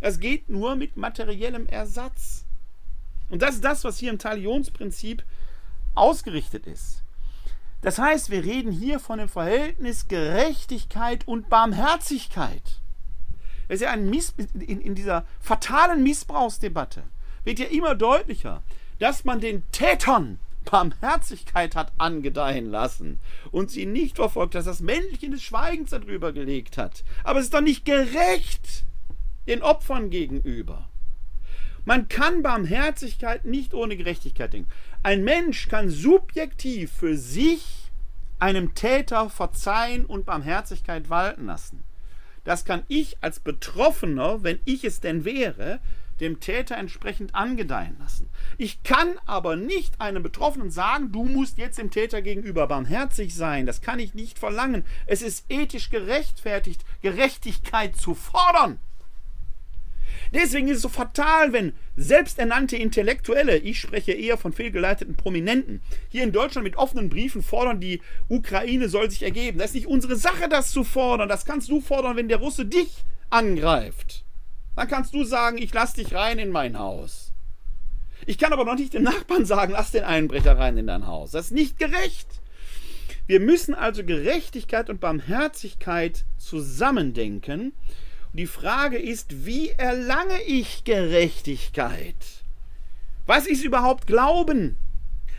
Es geht nur mit materiellem Ersatz. Und das ist das, was hier im Talionsprinzip ausgerichtet ist. Das heißt, wir reden hier von dem Verhältnis Gerechtigkeit und Barmherzigkeit. Das ist ja ein Miss in, in dieser fatalen Missbrauchsdebatte wird ja immer deutlicher, dass man den Tätern Barmherzigkeit hat angedeihen lassen und sie nicht verfolgt, dass das Männchen des Schweigens darüber gelegt hat. Aber es ist doch nicht gerecht den Opfern gegenüber. Man kann Barmherzigkeit nicht ohne Gerechtigkeit denken. Ein Mensch kann subjektiv für sich einem Täter verzeihen und Barmherzigkeit walten lassen. Das kann ich als Betroffener, wenn ich es denn wäre, dem Täter entsprechend angedeihen lassen. Ich kann aber nicht einem Betroffenen sagen, du musst jetzt dem Täter gegenüber barmherzig sein. Das kann ich nicht verlangen. Es ist ethisch gerechtfertigt, Gerechtigkeit zu fordern. Deswegen ist es so fatal, wenn selbsternannte Intellektuelle, ich spreche eher von fehlgeleiteten Prominenten, hier in Deutschland mit offenen Briefen fordern, die Ukraine soll sich ergeben. Das ist nicht unsere Sache, das zu fordern. Das kannst du fordern, wenn der Russe dich angreift. Dann kannst du sagen, ich lass dich rein in mein Haus. Ich kann aber noch nicht dem Nachbarn sagen, lass den Einbrecher rein in dein Haus. Das ist nicht gerecht. Wir müssen also Gerechtigkeit und Barmherzigkeit zusammendenken die Frage ist, wie erlange ich Gerechtigkeit? Was ist überhaupt Glauben?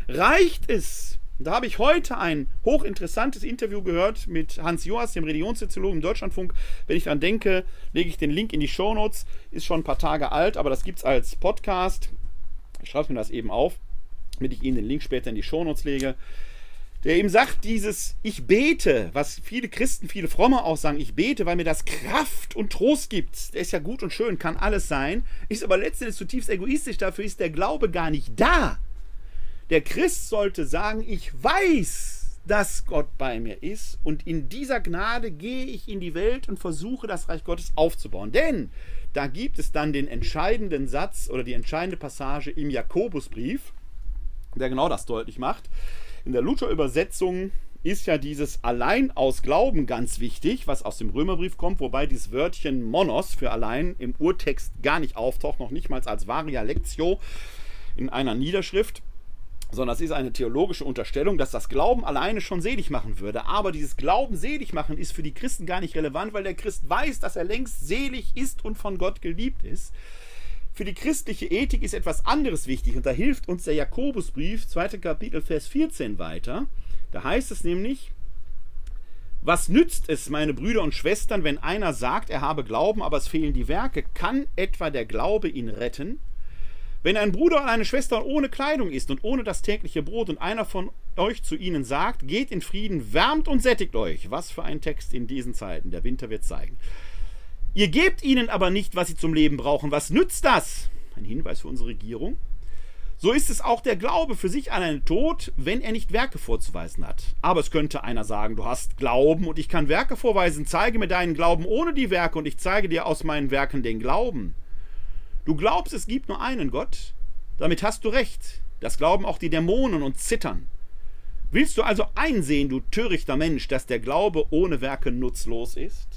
Reicht es? Da habe ich heute ein hochinteressantes Interview gehört mit Hans Joas, dem Religionssoziologen im Deutschlandfunk. Wenn ich daran denke, lege ich den Link in die Show Notes. Ist schon ein paar Tage alt, aber das gibt es als Podcast. Ich schreibe mir das eben auf, damit ich Ihnen den Link später in die Show Notes lege. Der ihm sagt, dieses Ich bete, was viele Christen, viele Fromme auch sagen, ich bete, weil mir das Kraft und Trost gibt. Der ist ja gut und schön, kann alles sein, ist aber letztendlich zutiefst egoistisch, dafür ist der Glaube gar nicht da. Der Christ sollte sagen, ich weiß, dass Gott bei mir ist und in dieser Gnade gehe ich in die Welt und versuche das Reich Gottes aufzubauen. Denn da gibt es dann den entscheidenden Satz oder die entscheidende Passage im Jakobusbrief, der genau das deutlich macht. In der Luther-Übersetzung ist ja dieses allein aus Glauben ganz wichtig, was aus dem Römerbrief kommt, wobei dieses Wörtchen monos für allein im Urtext gar nicht auftaucht, noch nicht mal als Varia Lectio in einer Niederschrift, sondern es ist eine theologische Unterstellung, dass das Glauben alleine schon selig machen würde. Aber dieses Glauben selig machen ist für die Christen gar nicht relevant, weil der Christ weiß, dass er längst selig ist und von Gott geliebt ist. Für die christliche Ethik ist etwas anderes wichtig und da hilft uns der Jakobusbrief, 2. Kapitel, Vers 14 weiter. Da heißt es nämlich, was nützt es, meine Brüder und Schwestern, wenn einer sagt, er habe Glauben, aber es fehlen die Werke? Kann etwa der Glaube ihn retten? Wenn ein Bruder und eine Schwester ohne Kleidung ist und ohne das tägliche Brot und einer von euch zu ihnen sagt, geht in Frieden, wärmt und sättigt euch. Was für ein Text in diesen Zeiten. Der Winter wird zeigen. Ihr gebt ihnen aber nicht, was sie zum Leben brauchen. Was nützt das? Ein Hinweis für unsere Regierung. So ist es auch der Glaube für sich an einen Tod, wenn er nicht Werke vorzuweisen hat. Aber es könnte einer sagen, du hast Glauben und ich kann Werke vorweisen. Zeige mir deinen Glauben ohne die Werke und ich zeige dir aus meinen Werken den Glauben. Du glaubst, es gibt nur einen Gott? Damit hast du recht. Das glauben auch die Dämonen und zittern. Willst du also einsehen, du törichter Mensch, dass der Glaube ohne Werke nutzlos ist?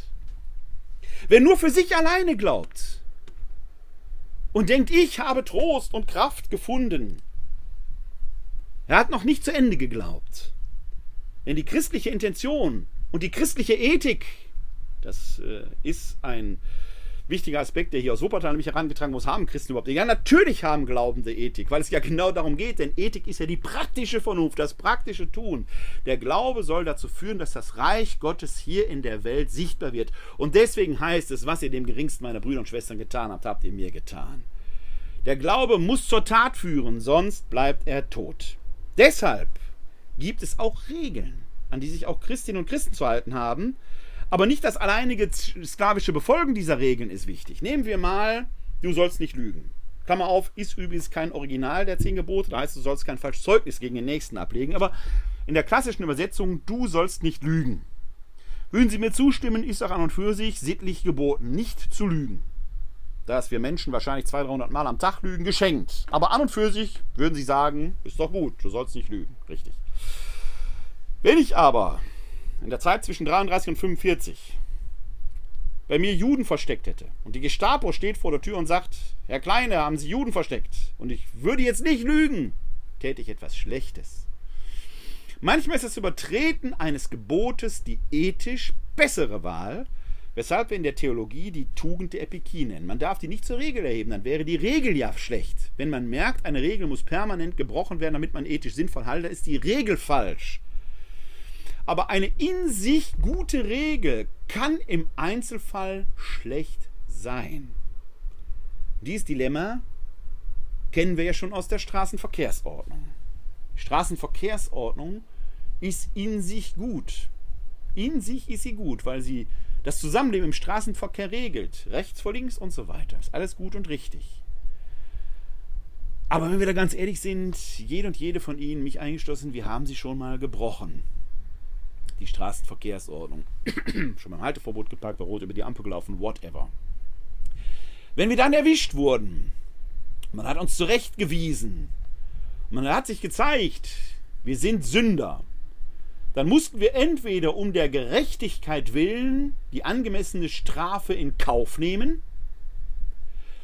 Wer nur für sich alleine glaubt und denkt, ich habe Trost und Kraft gefunden, er hat noch nicht zu Ende geglaubt. Denn die christliche Intention und die christliche Ethik, das äh, ist ein wichtiger Aspekt, der hier aus Wuppertal nämlich herangetragen muss, haben Christen überhaupt? Ja, natürlich haben Glaubende Ethik, weil es ja genau darum geht, denn Ethik ist ja die praktische Vernunft, das praktische Tun. Der Glaube soll dazu führen, dass das Reich Gottes hier in der Welt sichtbar wird. Und deswegen heißt es, was ihr dem geringsten meiner Brüder und Schwestern getan habt, habt ihr mir getan. Der Glaube muss zur Tat führen, sonst bleibt er tot. Deshalb gibt es auch Regeln, an die sich auch Christinnen und Christen zu halten haben, aber nicht das alleinige sklavische Befolgen dieser Regeln ist wichtig. Nehmen wir mal, du sollst nicht lügen. Klammer auf, ist übrigens kein Original der zehn Gebote, da heißt, du sollst kein falsches Zeugnis gegen den Nächsten ablegen, aber in der klassischen Übersetzung, du sollst nicht lügen. Würden Sie mir zustimmen, ist auch an und für sich sittlich geboten, nicht zu lügen. Dass wir Menschen wahrscheinlich 200, 300 Mal am Tag lügen, geschenkt. Aber an und für sich würden Sie sagen, ist doch gut, du sollst nicht lügen. Richtig. Wenn ich aber in der Zeit zwischen 33 und 45 bei mir Juden versteckt hätte und die Gestapo steht vor der Tür und sagt, Herr Kleine, haben Sie Juden versteckt und ich würde jetzt nicht lügen, täte ich etwas Schlechtes. Manchmal ist das Übertreten eines Gebotes die ethisch bessere Wahl, weshalb wir in der Theologie die Tugend der Epikie nennen. Man darf die nicht zur Regel erheben, dann wäre die Regel ja schlecht. Wenn man merkt, eine Regel muss permanent gebrochen werden, damit man ethisch sinnvoll dann ist die Regel falsch. Aber eine in sich gute Regel kann im Einzelfall schlecht sein. Dieses Dilemma kennen wir ja schon aus der Straßenverkehrsordnung. Die Straßenverkehrsordnung ist in sich gut. In sich ist sie gut, weil sie das Zusammenleben im Straßenverkehr regelt. Rechts vor links und so weiter. Ist alles gut und richtig. Aber wenn wir da ganz ehrlich sind, jede und jede von Ihnen, mich eingeschlossen, wir haben sie schon mal gebrochen die Straßenverkehrsordnung. Schon beim Halteverbot geparkt, war rot über die Ampel gelaufen, whatever. Wenn wir dann erwischt wurden, man hat uns zurechtgewiesen, man hat sich gezeigt, wir sind Sünder, dann mussten wir entweder um der Gerechtigkeit willen die angemessene Strafe in Kauf nehmen,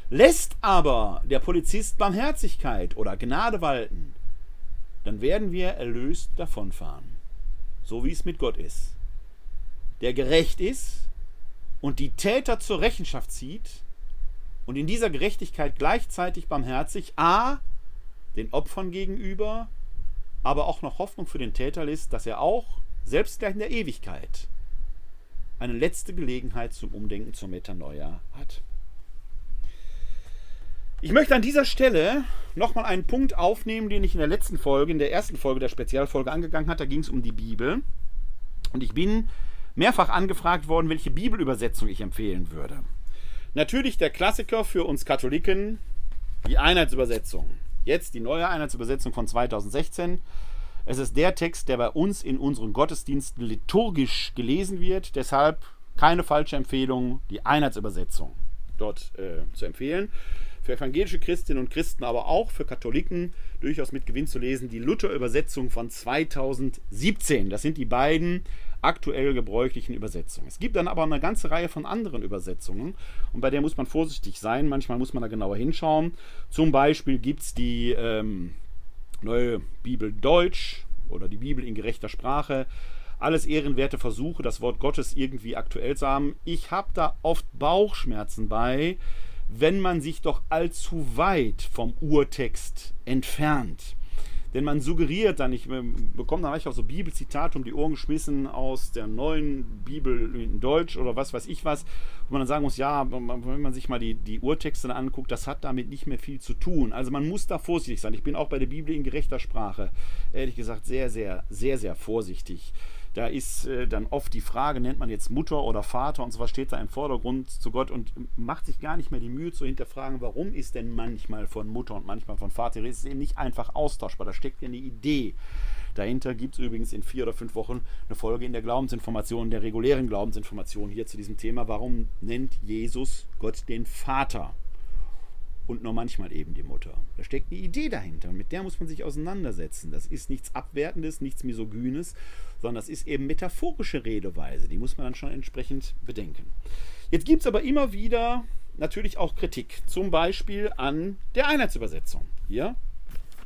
lässt aber der Polizist Barmherzigkeit oder Gnade walten, dann werden wir erlöst davonfahren so wie es mit Gott ist, der gerecht ist und die Täter zur Rechenschaft zieht und in dieser Gerechtigkeit gleichzeitig barmherzig a den Opfern gegenüber, aber auch noch Hoffnung für den Täter lässt, dass er auch, selbst gleich in der Ewigkeit, eine letzte Gelegenheit zum Umdenken zur Metanoia hat. Ich möchte an dieser Stelle nochmal einen Punkt aufnehmen, den ich in der letzten Folge, in der ersten Folge der Spezialfolge angegangen habe. Da ging es um die Bibel. Und ich bin mehrfach angefragt worden, welche Bibelübersetzung ich empfehlen würde. Natürlich der Klassiker für uns Katholiken, die Einheitsübersetzung. Jetzt die neue Einheitsübersetzung von 2016. Es ist der Text, der bei uns in unseren Gottesdiensten liturgisch gelesen wird. Deshalb keine falsche Empfehlung, die Einheitsübersetzung dort äh, zu empfehlen. Für evangelische Christinnen und Christen, aber auch für Katholiken durchaus mit Gewinn zu lesen, die Luther-Übersetzung von 2017. Das sind die beiden aktuell gebräuchlichen Übersetzungen. Es gibt dann aber eine ganze Reihe von anderen Übersetzungen und bei der muss man vorsichtig sein. Manchmal muss man da genauer hinschauen. Zum Beispiel gibt es die ähm, neue Bibel Deutsch oder die Bibel in gerechter Sprache. Alles ehrenwerte Versuche, das Wort Gottes irgendwie aktuell zu haben. Ich habe da oft Bauchschmerzen bei, wenn man sich doch allzu weit vom Urtext entfernt. Denn man suggeriert dann, ich bekomme dann manchmal auch so Bibelzitate um die Ohren geschmissen aus der neuen Bibel in Deutsch oder was weiß ich was, wo man dann sagen muss, ja, wenn man sich mal die, die Urtexte anguckt, das hat damit nicht mehr viel zu tun. Also man muss da vorsichtig sein. Ich bin auch bei der Bibel in gerechter Sprache, ehrlich gesagt, sehr, sehr, sehr, sehr vorsichtig. Da ist äh, dann oft die Frage, nennt man jetzt Mutter oder Vater und so was steht da im Vordergrund zu Gott und macht sich gar nicht mehr die Mühe zu hinterfragen, warum ist denn manchmal von Mutter und manchmal von Vater. Es ist eben nicht einfach austauschbar, da steckt ja eine Idee. Dahinter gibt es übrigens in vier oder fünf Wochen eine Folge in der Glaubensinformation, der regulären Glaubensinformation hier zu diesem Thema. Warum nennt Jesus Gott den Vater? Und nur manchmal eben die Mutter. Da steckt eine Idee dahinter und mit der muss man sich auseinandersetzen. Das ist nichts Abwertendes, nichts Misogynes, sondern das ist eben metaphorische Redeweise. Die muss man dann schon entsprechend bedenken. Jetzt gibt es aber immer wieder natürlich auch Kritik, zum Beispiel an der Einheitsübersetzung. Hier,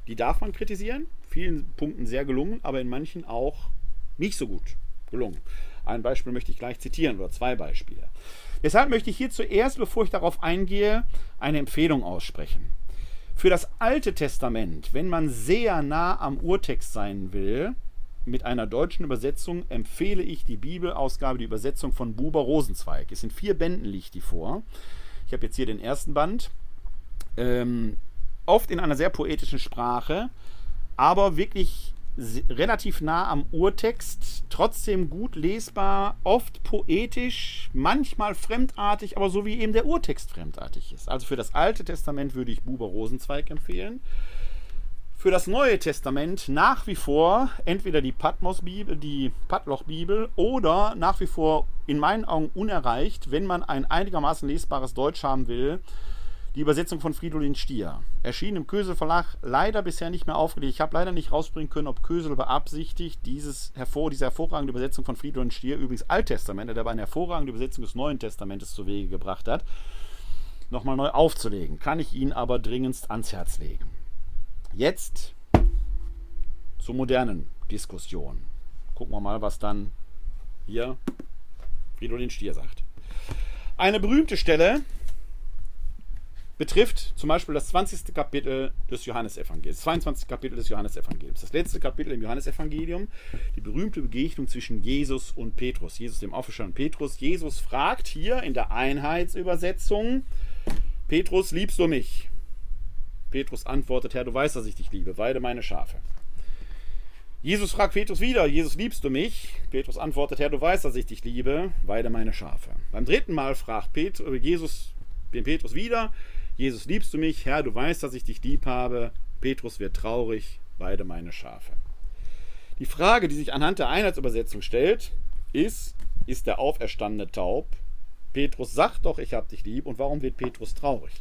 die darf man kritisieren, vielen Punkten sehr gelungen, aber in manchen auch nicht so gut gelungen. Ein Beispiel möchte ich gleich zitieren oder zwei Beispiele. Deshalb möchte ich hier zuerst, bevor ich darauf eingehe, eine Empfehlung aussprechen. Für das Alte Testament, wenn man sehr nah am Urtext sein will, mit einer deutschen Übersetzung empfehle ich die Bibelausgabe, die Übersetzung von Buber Rosenzweig. Es sind vier Bänden, liegt die vor. Ich habe jetzt hier den ersten Band. Ähm, oft in einer sehr poetischen Sprache, aber wirklich relativ nah am Urtext, trotzdem gut lesbar, oft poetisch, manchmal fremdartig, aber so wie eben der Urtext fremdartig ist. Also für das Alte Testament würde ich Buber Rosenzweig empfehlen. Für das Neue Testament nach wie vor entweder die Patmos-Bibel, die Padloch-Bibel oder nach wie vor in meinen Augen unerreicht, wenn man ein einigermaßen lesbares Deutsch haben will, die Übersetzung von Fridolin Stier. Erschien im Kösel Verlag, leider bisher nicht mehr aufgelegt. Ich habe leider nicht rausbringen können, ob Kösel beabsichtigt, dieses hervor, diese hervorragende Übersetzung von Fridolin Stier, übrigens Alttestament, der aber eine hervorragende Übersetzung des Neuen Testamentes zu Wege gebracht hat, nochmal neu aufzulegen. Kann ich Ihnen aber dringendst ans Herz legen. Jetzt zur modernen Diskussion. Gucken wir mal, was dann hier Fridolin Stier sagt. Eine berühmte Stelle betrifft zum Beispiel das 20. Kapitel des Johannesevangeliums, 22. Kapitel des Johannesevangeliums, das letzte Kapitel im Johannesevangelium, die berühmte Begegnung zwischen Jesus und Petrus, Jesus dem auferstandenen Petrus. Jesus fragt hier in der Einheitsübersetzung, Petrus, liebst du mich? Petrus antwortet, Herr, du weißt, dass ich dich liebe, weide meine Schafe. Jesus fragt Petrus wieder, Jesus, liebst du mich? Petrus antwortet, Herr, du weißt, dass ich dich liebe, weide meine Schafe. Beim dritten Mal fragt Petrus, Jesus den Petrus wieder, Jesus, liebst du mich? Herr, du weißt, dass ich dich lieb habe. Petrus wird traurig, weide meine Schafe. Die Frage, die sich anhand der Einheitsübersetzung stellt, ist, ist der Auferstandene taub? Petrus sagt doch, ich hab dich lieb. Und warum wird Petrus traurig?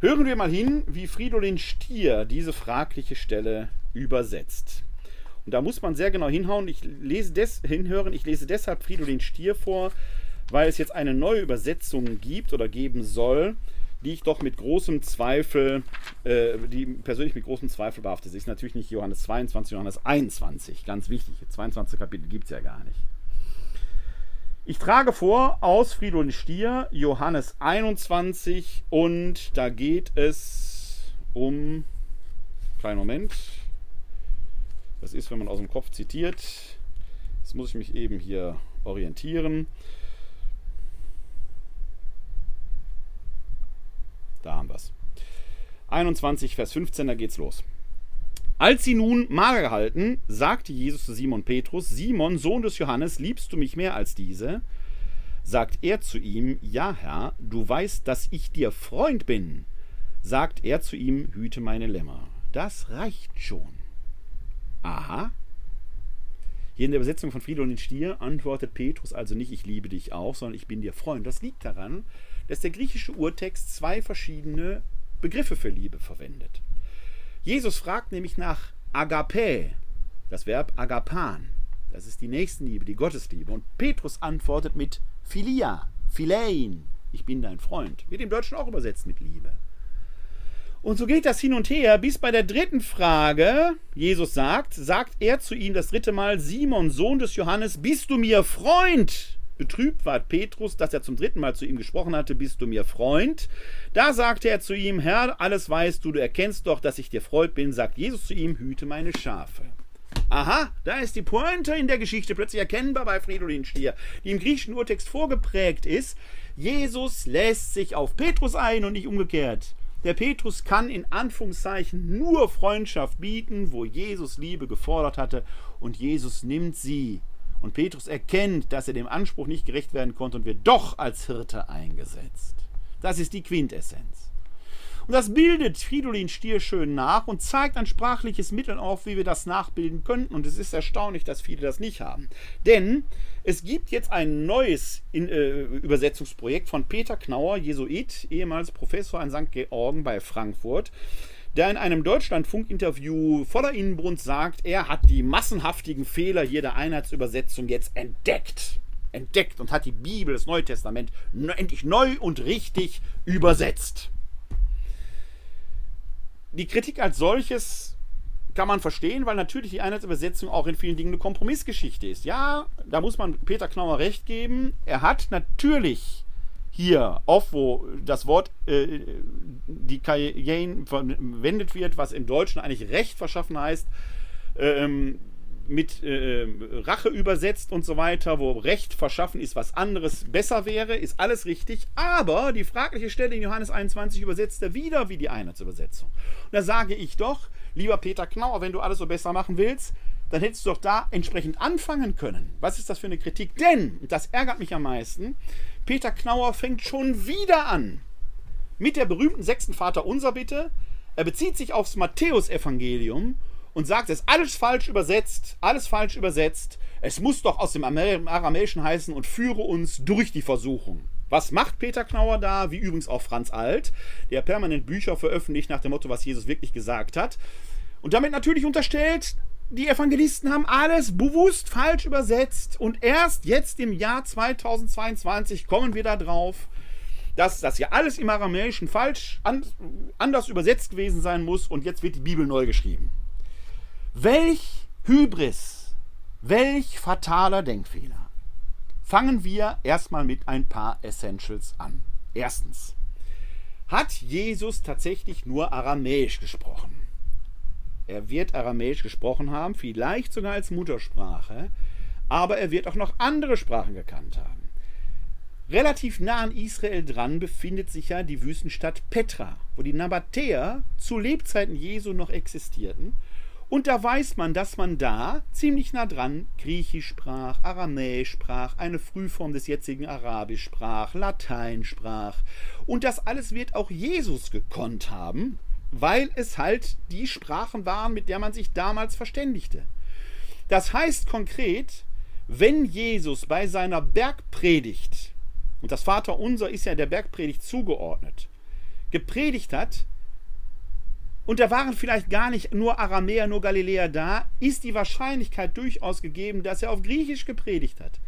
Hören wir mal hin, wie Fridolin Stier diese fragliche Stelle übersetzt. Und da muss man sehr genau hinhauen. Ich lese des, hinhören. Ich lese deshalb Fridolin Stier vor, weil es jetzt eine neue Übersetzung gibt oder geben soll, die ich doch mit großem Zweifel, äh, die persönlich mit großem Zweifel behaftet ist. Natürlich nicht Johannes 22, Johannes 21. Ganz wichtig. 22 Kapitel gibt es ja gar nicht. Ich trage vor aus Fridolin Stier, Johannes 21 und da geht es um, kleinen Moment, das ist, wenn man aus dem Kopf zitiert, jetzt muss ich mich eben hier orientieren. Da haben wir es. 21, Vers 15, da geht's los. Als sie nun Mahl gehalten, sagte Jesus zu Simon Petrus: Simon, Sohn des Johannes, liebst du mich mehr als diese? Sagt er zu ihm: Ja, Herr, du weißt, dass ich dir Freund bin. Sagt er zu ihm: Hüte meine Lämmer. Das reicht schon. Aha. Hier in der Übersetzung von Fridolin Stier antwortet Petrus also nicht, ich liebe dich auch, sondern ich bin dir Freund. Das liegt daran, dass der griechische Urtext zwei verschiedene Begriffe für Liebe verwendet. Jesus fragt nämlich nach Agape, das Verb agapan. Das ist die Nächstenliebe, die Gottesliebe. Und Petrus antwortet mit Philia, Philein, ich bin dein Freund. Wird im Deutschen auch übersetzt mit Liebe. Und so geht das hin und her, bis bei der dritten Frage Jesus sagt, sagt er zu ihm das dritte Mal, Simon, Sohn des Johannes, bist du mir Freund? Betrübt war Petrus, dass er zum dritten Mal zu ihm gesprochen hatte, bist du mir Freund? Da sagte er zu ihm, Herr, alles weißt du, du erkennst doch, dass ich dir Freund bin, sagt Jesus zu ihm, hüte meine Schafe. Aha, da ist die Pointe in der Geschichte plötzlich erkennbar bei Fridolin Stier, die im griechischen Urtext vorgeprägt ist. Jesus lässt sich auf Petrus ein und nicht umgekehrt. Der Petrus kann in Anführungszeichen nur Freundschaft bieten, wo Jesus Liebe gefordert hatte, und Jesus nimmt sie und Petrus erkennt, dass er dem Anspruch nicht gerecht werden konnte und wird doch als Hirte eingesetzt. Das ist die Quintessenz. Und das bildet Fridolin Stier schön nach und zeigt ein sprachliches Mittel auf, wie wir das nachbilden könnten. Und es ist erstaunlich, dass viele das nicht haben. Denn es gibt jetzt ein neues in, äh, Übersetzungsprojekt von Peter Knauer, Jesuit, ehemals Professor an St. Georgen bei Frankfurt der in einem Deutschlandfunk-Interview voller Innenbrunst sagt, er hat die massenhaftigen Fehler hier der Einheitsübersetzung jetzt entdeckt. Entdeckt und hat die Bibel, das Neue Testament, endlich neu und richtig übersetzt. Die Kritik als solches kann man verstehen, weil natürlich die Einheitsübersetzung auch in vielen Dingen eine Kompromissgeschichte ist. Ja, da muss man Peter Knauer recht geben. Er hat natürlich hier auf, wo das Wort äh, die Cayenne verwendet wird, was im Deutschen eigentlich Recht verschaffen heißt, ähm, mit äh, Rache übersetzt und so weiter, wo Recht verschaffen ist, was anderes besser wäre, ist alles richtig. Aber die fragliche Stelle in Johannes 21 übersetzt er wieder wie die Einheitsübersetzung. Und da sage ich doch, lieber Peter Knauer, wenn du alles so besser machen willst, dann hättest du doch da entsprechend anfangen können. Was ist das für eine Kritik? Denn, das ärgert mich am meisten, Peter Knauer fängt schon wieder an mit der berühmten sechsten Vater unser Bitte. Er bezieht sich aufs Matthäusevangelium und sagt, es ist alles falsch übersetzt, alles falsch übersetzt. Es muss doch aus dem Aramäischen heißen und führe uns durch die Versuchung. Was macht Peter Knauer da? Wie übrigens auch Franz Alt, der permanent Bücher veröffentlicht nach dem Motto, was Jesus wirklich gesagt hat. Und damit natürlich unterstellt, die Evangelisten haben alles bewusst falsch übersetzt und erst jetzt im Jahr 2022 kommen wir da drauf, dass das ja alles im Aramäischen falsch anders übersetzt gewesen sein muss und jetzt wird die Bibel neu geschrieben. Welch Hybris, welch fataler Denkfehler. Fangen wir erstmal mit ein paar Essentials an. Erstens, hat Jesus tatsächlich nur Aramäisch gesprochen? Er wird Aramäisch gesprochen haben, vielleicht sogar als Muttersprache, aber er wird auch noch andere Sprachen gekannt haben. Relativ nah an Israel dran befindet sich ja die Wüstenstadt Petra, wo die Nabatäer zu Lebzeiten Jesu noch existierten. Und da weiß man, dass man da ziemlich nah dran Griechisch sprach, Aramäisch sprach, eine Frühform des jetzigen Arabisch sprach, Latein sprach. Und das alles wird auch Jesus gekonnt haben, weil es halt die Sprachen waren, mit der man sich damals verständigte. Das heißt konkret, wenn Jesus bei seiner Bergpredigt, und das Vaterunser ist ja der Bergpredigt zugeordnet, gepredigt hat, und da waren vielleicht gar nicht nur Aramäer, nur Galiläer da, ist die Wahrscheinlichkeit durchaus gegeben, dass er auf Griechisch gepredigt hat.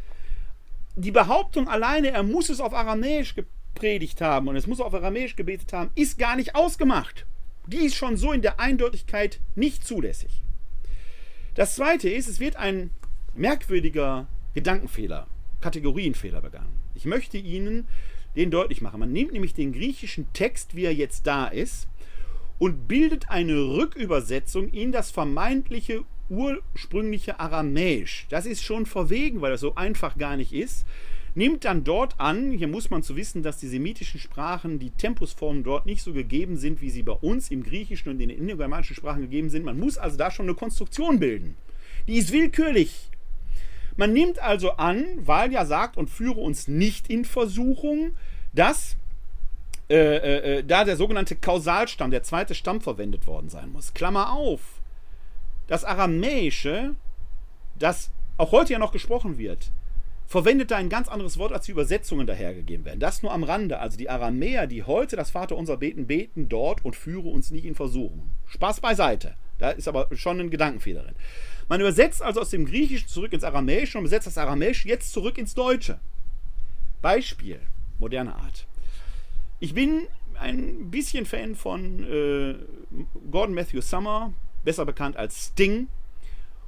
Die Behauptung alleine, er muss es auf Aramäisch gepredigt haben und es muss auf Aramäisch gebetet haben, ist gar nicht ausgemacht. Die ist schon so in der Eindeutigkeit nicht zulässig. Das zweite ist, es wird ein merkwürdiger Gedankenfehler, Kategorienfehler begangen. Ich möchte Ihnen den deutlich machen. Man nimmt nämlich den griechischen Text, wie er jetzt da ist, und bildet eine Rückübersetzung in das vermeintliche ursprüngliche Aramäisch. Das ist schon verwegen, weil das so einfach gar nicht ist. Nimmt dann dort an, hier muss man zu wissen, dass die semitischen Sprachen, die Tempusformen dort nicht so gegeben sind, wie sie bei uns im Griechischen und in den indogermanischen Sprachen gegeben sind. Man muss also da schon eine Konstruktion bilden. Die ist willkürlich. Man nimmt also an, weil ja sagt und führe uns nicht in Versuchung, dass äh, äh, äh, da der sogenannte Kausalstamm, der zweite Stamm verwendet worden sein muss. Klammer auf. Das Aramäische, das auch heute ja noch gesprochen wird, verwendet da ein ganz anderes Wort, als die Übersetzungen dahergegeben werden. Das nur am Rande. Also die Aramäer, die heute das Vater unser beten, beten dort und führe uns nicht in Versuchung. Spaß beiseite. Da ist aber schon ein Gedankenfehler drin. Man übersetzt also aus dem Griechischen zurück ins Aramäische und übersetzt das Aramäische jetzt zurück ins Deutsche. Beispiel, moderne Art. Ich bin ein bisschen Fan von äh, Gordon Matthew Summer, besser bekannt als Sting.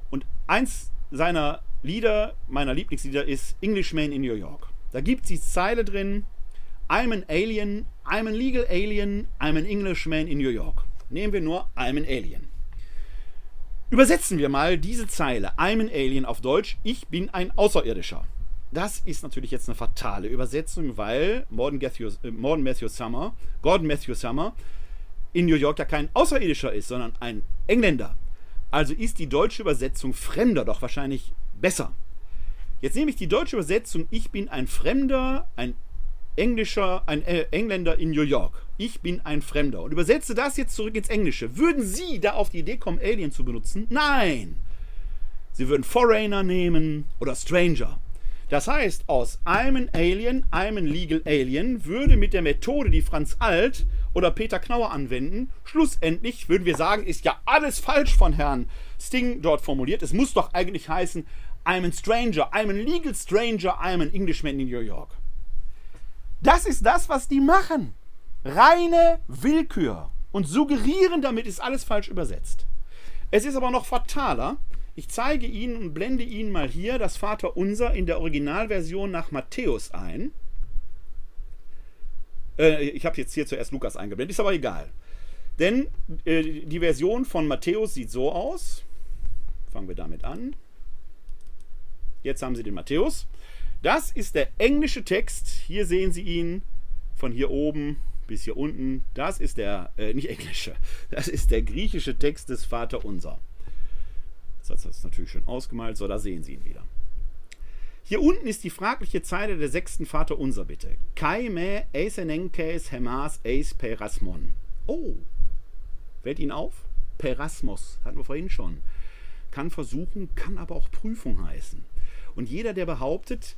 Und eins seiner Lieder, meiner Lieblingslieder, ist Englishman in New York. Da gibt es die Zeile drin: I'm an alien, I'm an legal alien, I'm an Englishman in New York. Nehmen wir nur I'm an alien. Übersetzen wir mal diese Zeile I'm an alien auf Deutsch: Ich bin ein Außerirdischer. Das ist natürlich jetzt eine fatale Übersetzung, weil Morgan Matthew, äh, Morgan Matthew Summer, Gordon Matthew Summer in New York ja kein Außerirdischer ist, sondern ein Engländer. Also ist die deutsche Übersetzung Fremder doch wahrscheinlich besser. Jetzt nehme ich die deutsche Übersetzung, ich bin ein Fremder, ein Englischer, ein äh, Engländer in New York. Ich bin ein Fremder. Und übersetze das jetzt zurück ins Englische. Würden Sie da auf die Idee kommen, Alien zu benutzen? Nein! Sie würden Foreigner nehmen oder Stranger. Das heißt, aus I'm an Alien, I'm an Legal Alien würde mit der Methode, die Franz Alt oder Peter Knauer anwenden, schlussendlich würden wir sagen, ist ja alles falsch von Herrn Sting dort formuliert. Es muss doch eigentlich heißen, I'm a stranger, I'm a legal stranger, I'm an Englishman in New York. Das ist das, was die machen. Reine Willkür. Und suggerieren damit ist alles falsch übersetzt. Es ist aber noch fataler, ich zeige Ihnen und blende Ihnen mal hier das Vaterunser in der Originalversion nach Matthäus ein. Äh, ich habe jetzt hier zuerst Lukas eingeblendet, ist aber egal. Denn äh, die Version von Matthäus sieht so aus. Fangen wir damit an. Jetzt haben Sie den Matthäus. Das ist der englische Text. Hier sehen Sie ihn von hier oben bis hier unten. Das ist der, äh, nicht englische, das ist der griechische Text des Vaterunser. Das hat es natürlich schön ausgemalt. So, da sehen Sie ihn wieder. Hier unten ist die fragliche Zeile der sechsten Vater unser bitte. Kai me hemas eis perasmon. Oh, fällt Ihnen auf? Perasmos, hatten wir vorhin schon. Kann versuchen, kann aber auch Prüfung heißen. Und jeder, der behauptet,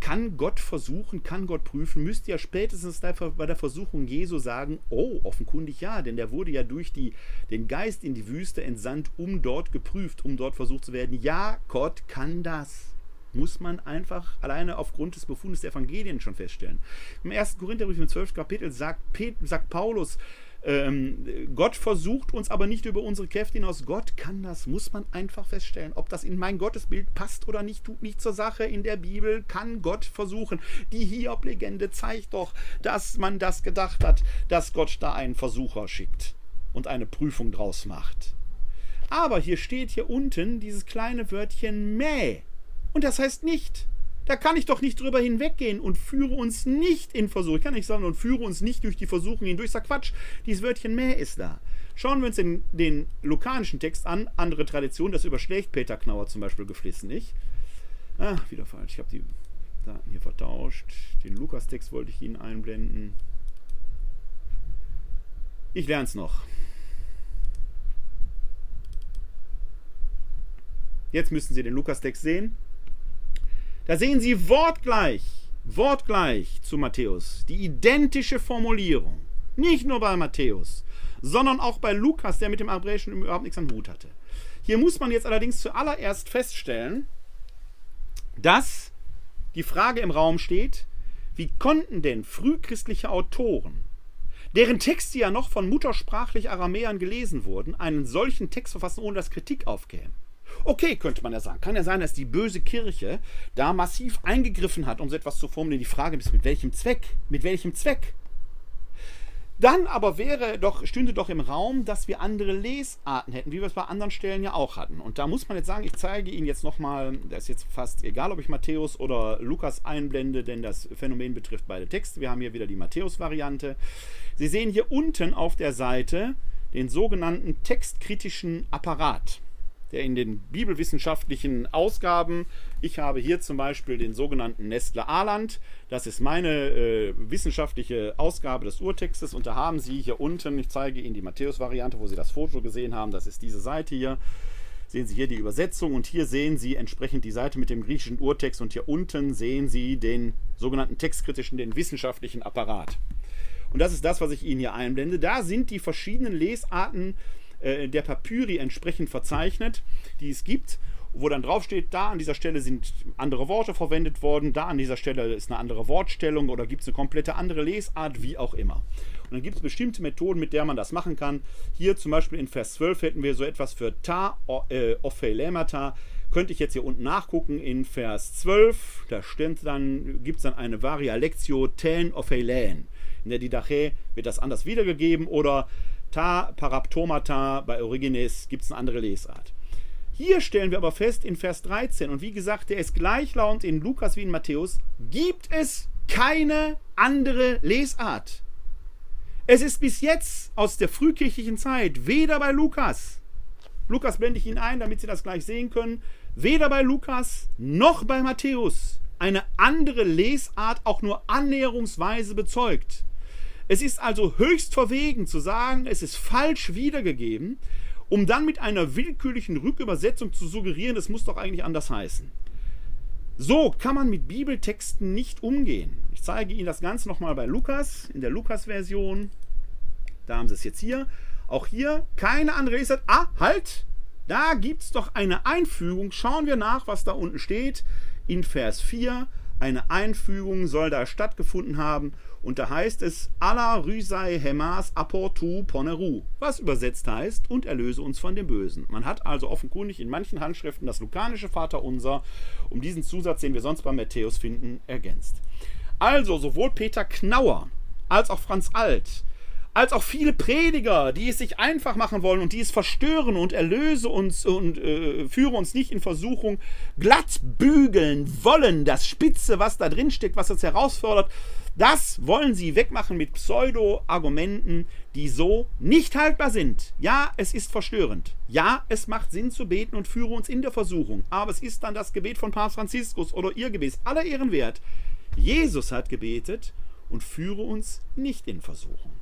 kann Gott versuchen, kann Gott prüfen, müsste ja spätestens bei der Versuchung Jesu sagen, oh, offenkundig ja, denn der wurde ja durch die, den Geist in die Wüste entsandt, um dort geprüft, um dort versucht zu werden. Ja, Gott kann das. Muss man einfach alleine aufgrund des Befundes der Evangelien schon feststellen. Im 1. Korintherbrief im 12. Kapitel sagt, sagt Paulus, ähm, Gott versucht uns aber nicht über unsere Kräfte hinaus. Gott kann das, muss man einfach feststellen. Ob das in mein Gottesbild passt oder nicht, tut nicht zur Sache. In der Bibel kann Gott versuchen. Die Hiob-Legende zeigt doch, dass man das gedacht hat, dass Gott da einen Versucher schickt und eine Prüfung draus macht. Aber hier steht hier unten dieses kleine Wörtchen mäh. Und das heißt nicht, da kann ich doch nicht drüber hinweggehen und führe uns nicht in Versuchung. Ich kann nicht sagen, und führe uns nicht durch die Versuchung hindurch. Sag Quatsch, dieses Wörtchen mehr ist da. Schauen wir uns den, den lukanischen Text an. Andere Tradition, das überschlägt Peter Knauer zum Beispiel geflissentlich. Ah, wieder falsch. Ich habe die Daten hier vertauscht. Den Lukas-Text wollte ich Ihnen einblenden. Ich lerne es noch. Jetzt müssen Sie den Lukas-Text sehen. Da sehen Sie wortgleich, wortgleich zu Matthäus die identische Formulierung. Nicht nur bei Matthäus, sondern auch bei Lukas, der mit dem Hebräischen überhaupt nichts am Hut hatte. Hier muss man jetzt allerdings zuallererst feststellen, dass die Frage im Raum steht, wie konnten denn frühchristliche Autoren, deren Texte ja noch von muttersprachlich Aramäern gelesen wurden, einen solchen Text verfassen, ohne dass Kritik aufkäme? Okay, könnte man ja sagen. Kann ja sein, dass die böse Kirche da massiv eingegriffen hat, um so etwas zu formulieren. Die Frage ist, mit welchem Zweck? Mit welchem Zweck? Dann aber wäre doch, stünde doch im Raum, dass wir andere Lesarten hätten, wie wir es bei anderen Stellen ja auch hatten. Und da muss man jetzt sagen, ich zeige Ihnen jetzt nochmal, das ist jetzt fast egal, ob ich Matthäus oder Lukas einblende, denn das Phänomen betrifft beide Texte. Wir haben hier wieder die Matthäus-Variante. Sie sehen hier unten auf der Seite den sogenannten textkritischen Apparat der in den bibelwissenschaftlichen Ausgaben, ich habe hier zum Beispiel den sogenannten Nestle Aland, das ist meine äh, wissenschaftliche Ausgabe des Urtextes. Und da haben Sie hier unten, ich zeige Ihnen die Matthäus-Variante, wo Sie das Foto gesehen haben, das ist diese Seite hier, sehen Sie hier die Übersetzung. Und hier sehen Sie entsprechend die Seite mit dem griechischen Urtext. Und hier unten sehen Sie den sogenannten textkritischen, den wissenschaftlichen Apparat. Und das ist das, was ich Ihnen hier einblende. Da sind die verschiedenen Lesarten äh, der Papyri entsprechend verzeichnet, die es gibt wo dann draufsteht, da an dieser Stelle sind andere Worte verwendet worden, da an dieser Stelle ist eine andere Wortstellung oder gibt es eine komplette andere Lesart, wie auch immer. Und dann gibt es bestimmte Methoden, mit der man das machen kann. Hier zum Beispiel in Vers 12 hätten wir so etwas für ta, äh, ophelemata. Könnte ich jetzt hier unten nachgucken in Vers 12, da dann, gibt es dann eine Varia Lectio ten ophelen. In der Didache wird das anders wiedergegeben oder Ta Paraptomata bei Origenes gibt es eine andere Lesart. Hier stellen wir aber fest in Vers 13, und wie gesagt, der ist gleichlautend in Lukas wie in Matthäus, gibt es keine andere Lesart. Es ist bis jetzt aus der frühkirchlichen Zeit weder bei Lukas, Lukas blende ich Ihnen ein, damit Sie das gleich sehen können, weder bei Lukas noch bei Matthäus eine andere Lesart auch nur annäherungsweise bezeugt. Es ist also höchst verwegen zu sagen, es ist falsch wiedergegeben, um dann mit einer willkürlichen Rückübersetzung zu suggerieren, es muss doch eigentlich anders heißen. So kann man mit Bibeltexten nicht umgehen. Ich zeige Ihnen das Ganze nochmal bei Lukas, in der Lukas-Version. Da haben Sie es jetzt hier. Auch hier keine andere Lesart. Ah, halt! Da gibt es doch eine Einfügung. Schauen wir nach, was da unten steht. In Vers 4. Eine Einfügung soll da stattgefunden haben. Und da heißt es, Allah rüsei hemas aportu poneru, was übersetzt heißt, und erlöse uns von dem Bösen. Man hat also offenkundig in manchen Handschriften das lukanische Vaterunser, um diesen Zusatz, den wir sonst bei Matthäus finden, ergänzt. Also sowohl Peter Knauer als auch Franz Alt als auch viele Prediger, die es sich einfach machen wollen und die es verstören und erlöse uns und äh, führe uns nicht in Versuchung, glatt bügeln wollen, das Spitze, was da drin steckt, was uns herausfordert, das wollen sie wegmachen mit Pseudo-Argumenten, die so nicht haltbar sind. Ja, es ist verstörend. Ja, es macht Sinn zu beten und führe uns in der Versuchung. Aber es ist dann das Gebet von Papst Franziskus oder ihr Gebet, aller Ehren wert. Jesus hat gebetet und führe uns nicht in Versuchung.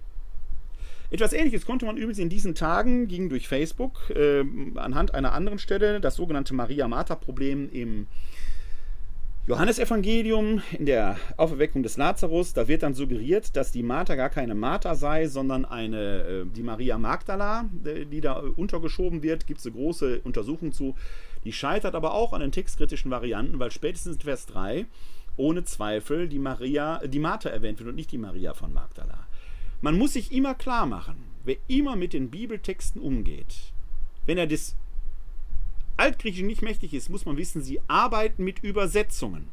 Etwas ähnliches konnte man übrigens in diesen Tagen, ging durch Facebook, äh, anhand einer anderen Stelle, das sogenannte Maria-Martha-Problem im Johannesevangelium in der Auferweckung des Lazarus, da wird dann suggeriert, dass die Martha gar keine Martha sei, sondern eine, äh, die Maria Magdala, die da untergeschoben wird. Gibt es eine große Untersuchung zu. Die scheitert aber auch an den textkritischen Varianten, weil spätestens in Vers 3 ohne Zweifel die Maria, die Martha erwähnt wird und nicht die Maria von Magdala. Man muss sich immer klar machen, wer immer mit den Bibeltexten umgeht, wenn er das Altgriechisch nicht mächtig ist, muss man wissen, sie arbeiten mit Übersetzungen.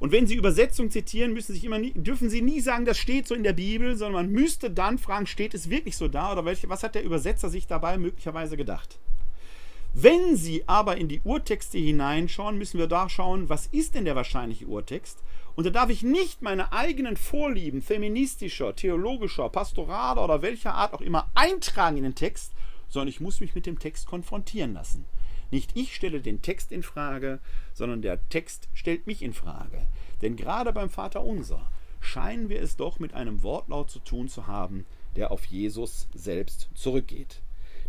Und wenn Sie Übersetzungen zitieren, müssen sich immer nie, dürfen Sie nie sagen, das steht so in der Bibel, sondern man müsste dann fragen, steht es wirklich so da oder welche, was hat der Übersetzer sich dabei möglicherweise gedacht? Wenn Sie aber in die Urtexte hineinschauen, müssen wir da schauen, was ist denn der wahrscheinliche Urtext? Und da darf ich nicht meine eigenen Vorlieben feministischer, theologischer, pastoraler oder welcher Art auch immer eintragen in den Text, sondern ich muss mich mit dem Text konfrontieren lassen. Nicht ich stelle den Text in Frage, sondern der Text stellt mich in Frage. Denn gerade beim Vater Unser scheinen wir es doch mit einem Wortlaut zu tun zu haben, der auf Jesus selbst zurückgeht.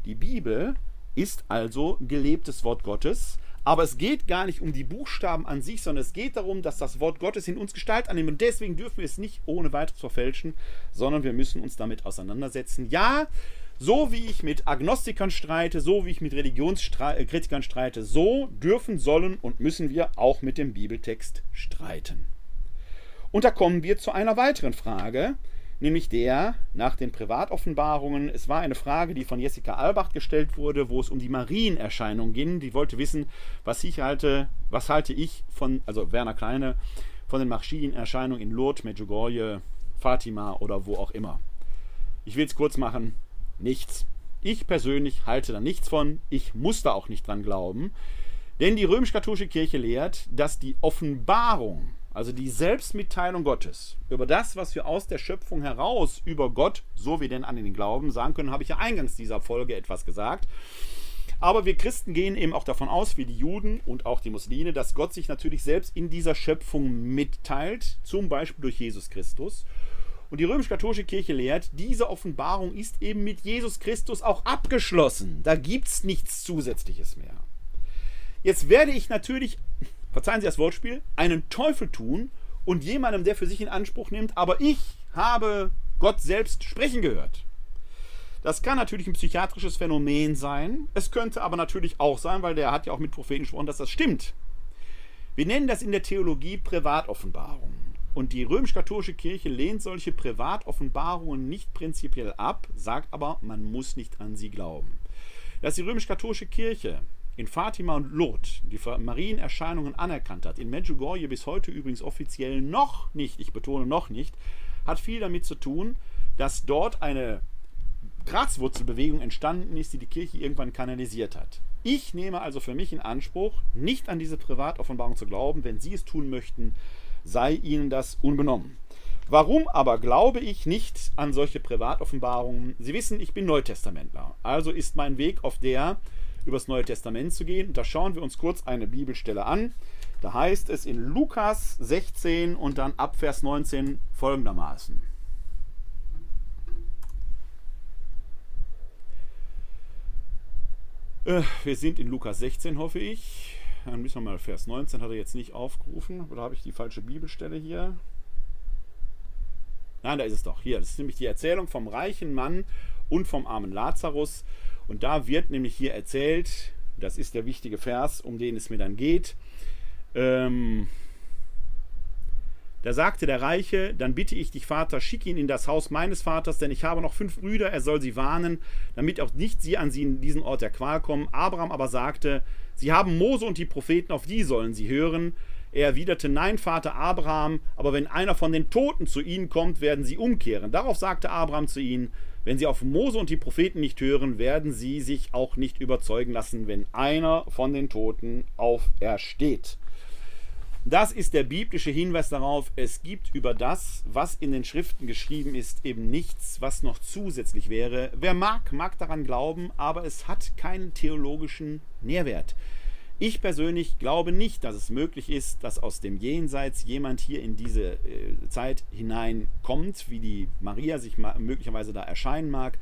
Die Bibel ist also gelebtes Wort Gottes, aber es geht gar nicht um die Buchstaben an sich, sondern es geht darum, dass das Wort Gottes in uns Gestalt annimmt. Und deswegen dürfen wir es nicht ohne weiteres verfälschen, sondern wir müssen uns damit auseinandersetzen. Ja, so wie ich mit Agnostikern streite, so wie ich mit Religionskritikern streite, so dürfen, sollen und müssen wir auch mit dem Bibeltext streiten. Und da kommen wir zu einer weiteren Frage, nämlich der nach den Privatoffenbarungen. Es war eine Frage, die von Jessica Albach gestellt wurde, wo es um die Marienerscheinung ging. Die wollte wissen, was ich halte, was halte ich von, also Werner Kleine, von den Marienerscheinungen in Lourdes, Medjugorje, Fatima oder wo auch immer. Ich will es kurz machen, nichts. Ich persönlich halte da nichts von, ich muss da auch nicht dran glauben, denn die römisch-katholische Kirche lehrt, dass die Offenbarung, also die Selbstmitteilung Gottes über das, was wir aus der Schöpfung heraus über Gott, so wir denn an den Glauben sagen können, habe ich ja eingangs dieser Folge etwas gesagt. Aber wir Christen gehen eben auch davon aus, wie die Juden und auch die Muslime, dass Gott sich natürlich selbst in dieser Schöpfung mitteilt, zum Beispiel durch Jesus Christus. Und die römisch-katholische Kirche lehrt, diese Offenbarung ist eben mit Jesus Christus auch abgeschlossen. Da gibt es nichts Zusätzliches mehr. Jetzt werde ich natürlich, verzeihen Sie das Wortspiel, einen Teufel tun und jemandem, der für sich in Anspruch nimmt, aber ich habe Gott selbst sprechen gehört. Das kann natürlich ein psychiatrisches Phänomen sein. Es könnte aber natürlich auch sein, weil der hat ja auch mit Propheten gesprochen, dass das stimmt. Wir nennen das in der Theologie Privatoffenbarung. Und die römisch-katholische Kirche lehnt solche Privatoffenbarungen nicht prinzipiell ab, sagt aber, man muss nicht an sie glauben. Dass die römisch-katholische Kirche in Fatima und Lourdes die Marienerscheinungen anerkannt hat, in Medjugorje bis heute übrigens offiziell noch nicht, ich betone noch nicht, hat viel damit zu tun, dass dort eine Graswurzelbewegung entstanden ist, die die Kirche irgendwann kanalisiert hat. Ich nehme also für mich in Anspruch, nicht an diese Privatoffenbarung zu glauben. Wenn Sie es tun möchten, sei Ihnen das unbenommen. Warum aber glaube ich nicht an solche Privatoffenbarungen? Sie wissen, ich bin Neutestamentler. Also ist mein Weg auf der, übers Neue Testament zu gehen. Und da schauen wir uns kurz eine Bibelstelle an. Da heißt es in Lukas 16 und dann ab Vers 19 folgendermaßen. Äh, wir sind in Lukas 16, hoffe ich. Dann müssen wir mal Vers 19, hat er jetzt nicht aufgerufen. Oder habe ich die falsche Bibelstelle hier? Nein, da ist es doch. Hier, das ist nämlich die Erzählung vom reichen Mann und vom armen Lazarus. Und da wird nämlich hier erzählt, das ist der wichtige Vers, um den es mir dann geht. Ähm, da sagte der Reiche, dann bitte ich dich, Vater, schick ihn in das Haus meines Vaters, denn ich habe noch fünf Brüder, er soll sie warnen, damit auch nicht sie an sie in diesen Ort der Qual kommen. Abraham aber sagte, sie haben Mose und die Propheten, auf die sollen sie hören. Er erwiderte, nein, Vater Abraham, aber wenn einer von den Toten zu ihnen kommt, werden sie umkehren. Darauf sagte Abraham zu ihnen, wenn sie auf Mose und die Propheten nicht hören, werden sie sich auch nicht überzeugen lassen, wenn einer von den Toten aufersteht. Das ist der biblische Hinweis darauf, es gibt über das, was in den Schriften geschrieben ist, eben nichts, was noch zusätzlich wäre. Wer mag, mag daran glauben, aber es hat keinen theologischen Nährwert. Ich persönlich glaube nicht, dass es möglich ist, dass aus dem Jenseits jemand hier in diese äh, Zeit hineinkommt, wie die Maria sich möglicherweise da erscheinen mag.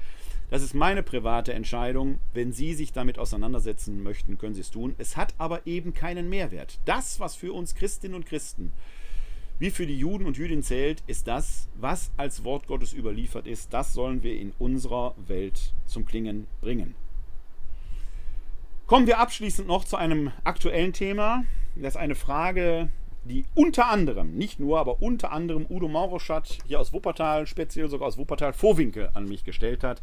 Das ist meine private Entscheidung. Wenn Sie sich damit auseinandersetzen möchten, können Sie es tun. Es hat aber eben keinen Mehrwert. Das, was für uns Christinnen und Christen wie für die Juden und Jüdinnen zählt, ist das, was als Wort Gottes überliefert ist. Das sollen wir in unserer Welt zum Klingen bringen. Kommen wir abschließend noch zu einem aktuellen Thema. Das ist eine Frage, die unter anderem, nicht nur, aber unter anderem Udo Mauroschat hier aus Wuppertal, speziell sogar aus Wuppertal, Vorwinkel an mich gestellt hat.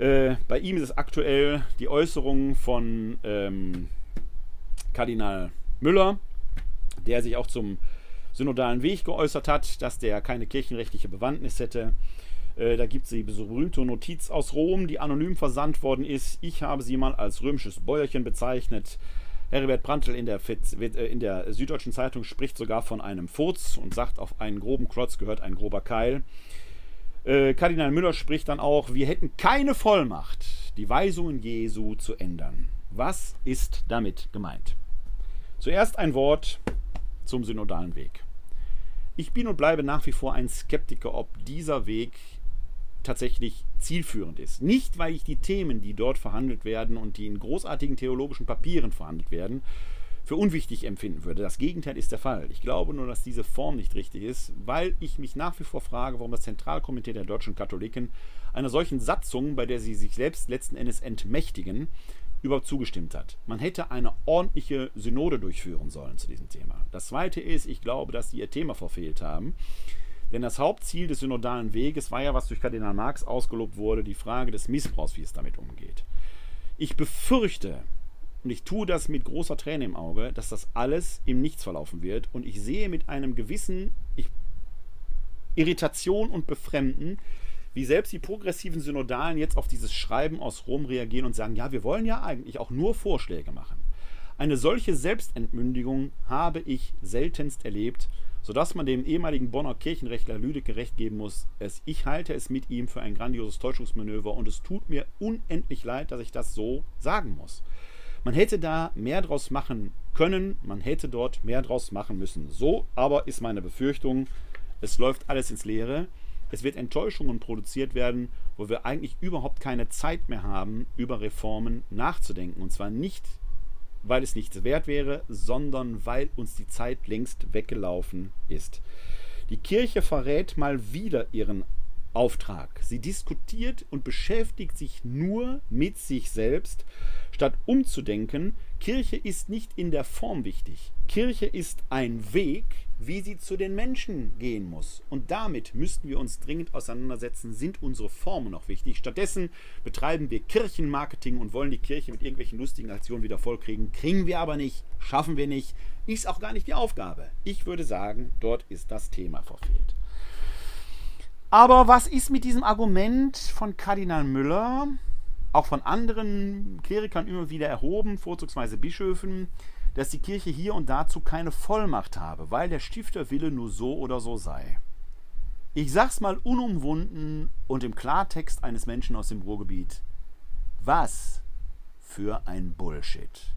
Äh, bei ihm ist es aktuell die Äußerung von ähm, Kardinal Müller, der sich auch zum synodalen Weg geäußert hat, dass der keine kirchenrechtliche Bewandtnis hätte. Äh, da gibt es die berühmte Notiz aus Rom, die anonym versandt worden ist. Ich habe sie mal als römisches Bäuerchen bezeichnet. Heribert Prantl in der, äh, in der Süddeutschen Zeitung spricht sogar von einem Furz und sagt, auf einen groben Klotz gehört ein grober Keil. Äh, Kardinal Müller spricht dann auch, wir hätten keine Vollmacht, die Weisungen Jesu zu ändern. Was ist damit gemeint? Zuerst ein Wort zum synodalen Weg. Ich bin und bleibe nach wie vor ein Skeptiker, ob dieser Weg tatsächlich zielführend ist. Nicht, weil ich die Themen, die dort verhandelt werden und die in großartigen theologischen Papieren verhandelt werden, für unwichtig empfinden würde. Das Gegenteil ist der Fall. Ich glaube nur, dass diese Form nicht richtig ist, weil ich mich nach wie vor frage, warum das Zentralkomitee der deutschen Katholiken einer solchen Satzung, bei der sie sich selbst letzten Endes entmächtigen, überhaupt zugestimmt hat. Man hätte eine ordentliche Synode durchführen sollen zu diesem Thema. Das Zweite ist, ich glaube, dass sie ihr Thema verfehlt haben. Denn das Hauptziel des synodalen Weges war ja, was durch Kardinal Marx ausgelobt wurde, die Frage des Missbrauchs, wie es damit umgeht. Ich befürchte, und ich tue das mit großer Träne im Auge, dass das alles im Nichts verlaufen wird. Und ich sehe mit einem gewissen ich, Irritation und Befremden wie selbst die progressiven Synodalen jetzt auf dieses Schreiben aus Rom reagieren und sagen, ja, wir wollen ja eigentlich auch nur Vorschläge machen. Eine solche Selbstentmündigung habe ich seltenst erlebt, sodass man dem ehemaligen Bonner Kirchenrechtler Lüdecke recht geben muss. Es, ich halte es mit ihm für ein grandioses Täuschungsmanöver und es tut mir unendlich leid, dass ich das so sagen muss. Man hätte da mehr draus machen können, man hätte dort mehr draus machen müssen. So aber ist meine Befürchtung, es läuft alles ins Leere. Es wird Enttäuschungen produziert werden, wo wir eigentlich überhaupt keine Zeit mehr haben, über Reformen nachzudenken. Und zwar nicht, weil es nichts wert wäre, sondern weil uns die Zeit längst weggelaufen ist. Die Kirche verrät mal wieder ihren Auftrag. Sie diskutiert und beschäftigt sich nur mit sich selbst, statt umzudenken, Kirche ist nicht in der Form wichtig. Kirche ist ein Weg, wie sie zu den Menschen gehen muss. Und damit müssten wir uns dringend auseinandersetzen, sind unsere Formen noch wichtig. Stattdessen betreiben wir Kirchenmarketing und wollen die Kirche mit irgendwelchen lustigen Aktionen wieder vollkriegen. Kriegen wir aber nicht, schaffen wir nicht, ist auch gar nicht die Aufgabe. Ich würde sagen, dort ist das Thema verfehlt. Aber was ist mit diesem Argument von Kardinal Müller, auch von anderen Klerikern immer wieder erhoben, vorzugsweise Bischöfen, dass die Kirche hier und dazu keine Vollmacht habe, weil der Stifterwille nur so oder so sei? Ich sag's mal unumwunden und im Klartext eines Menschen aus dem Ruhrgebiet. Was für ein Bullshit.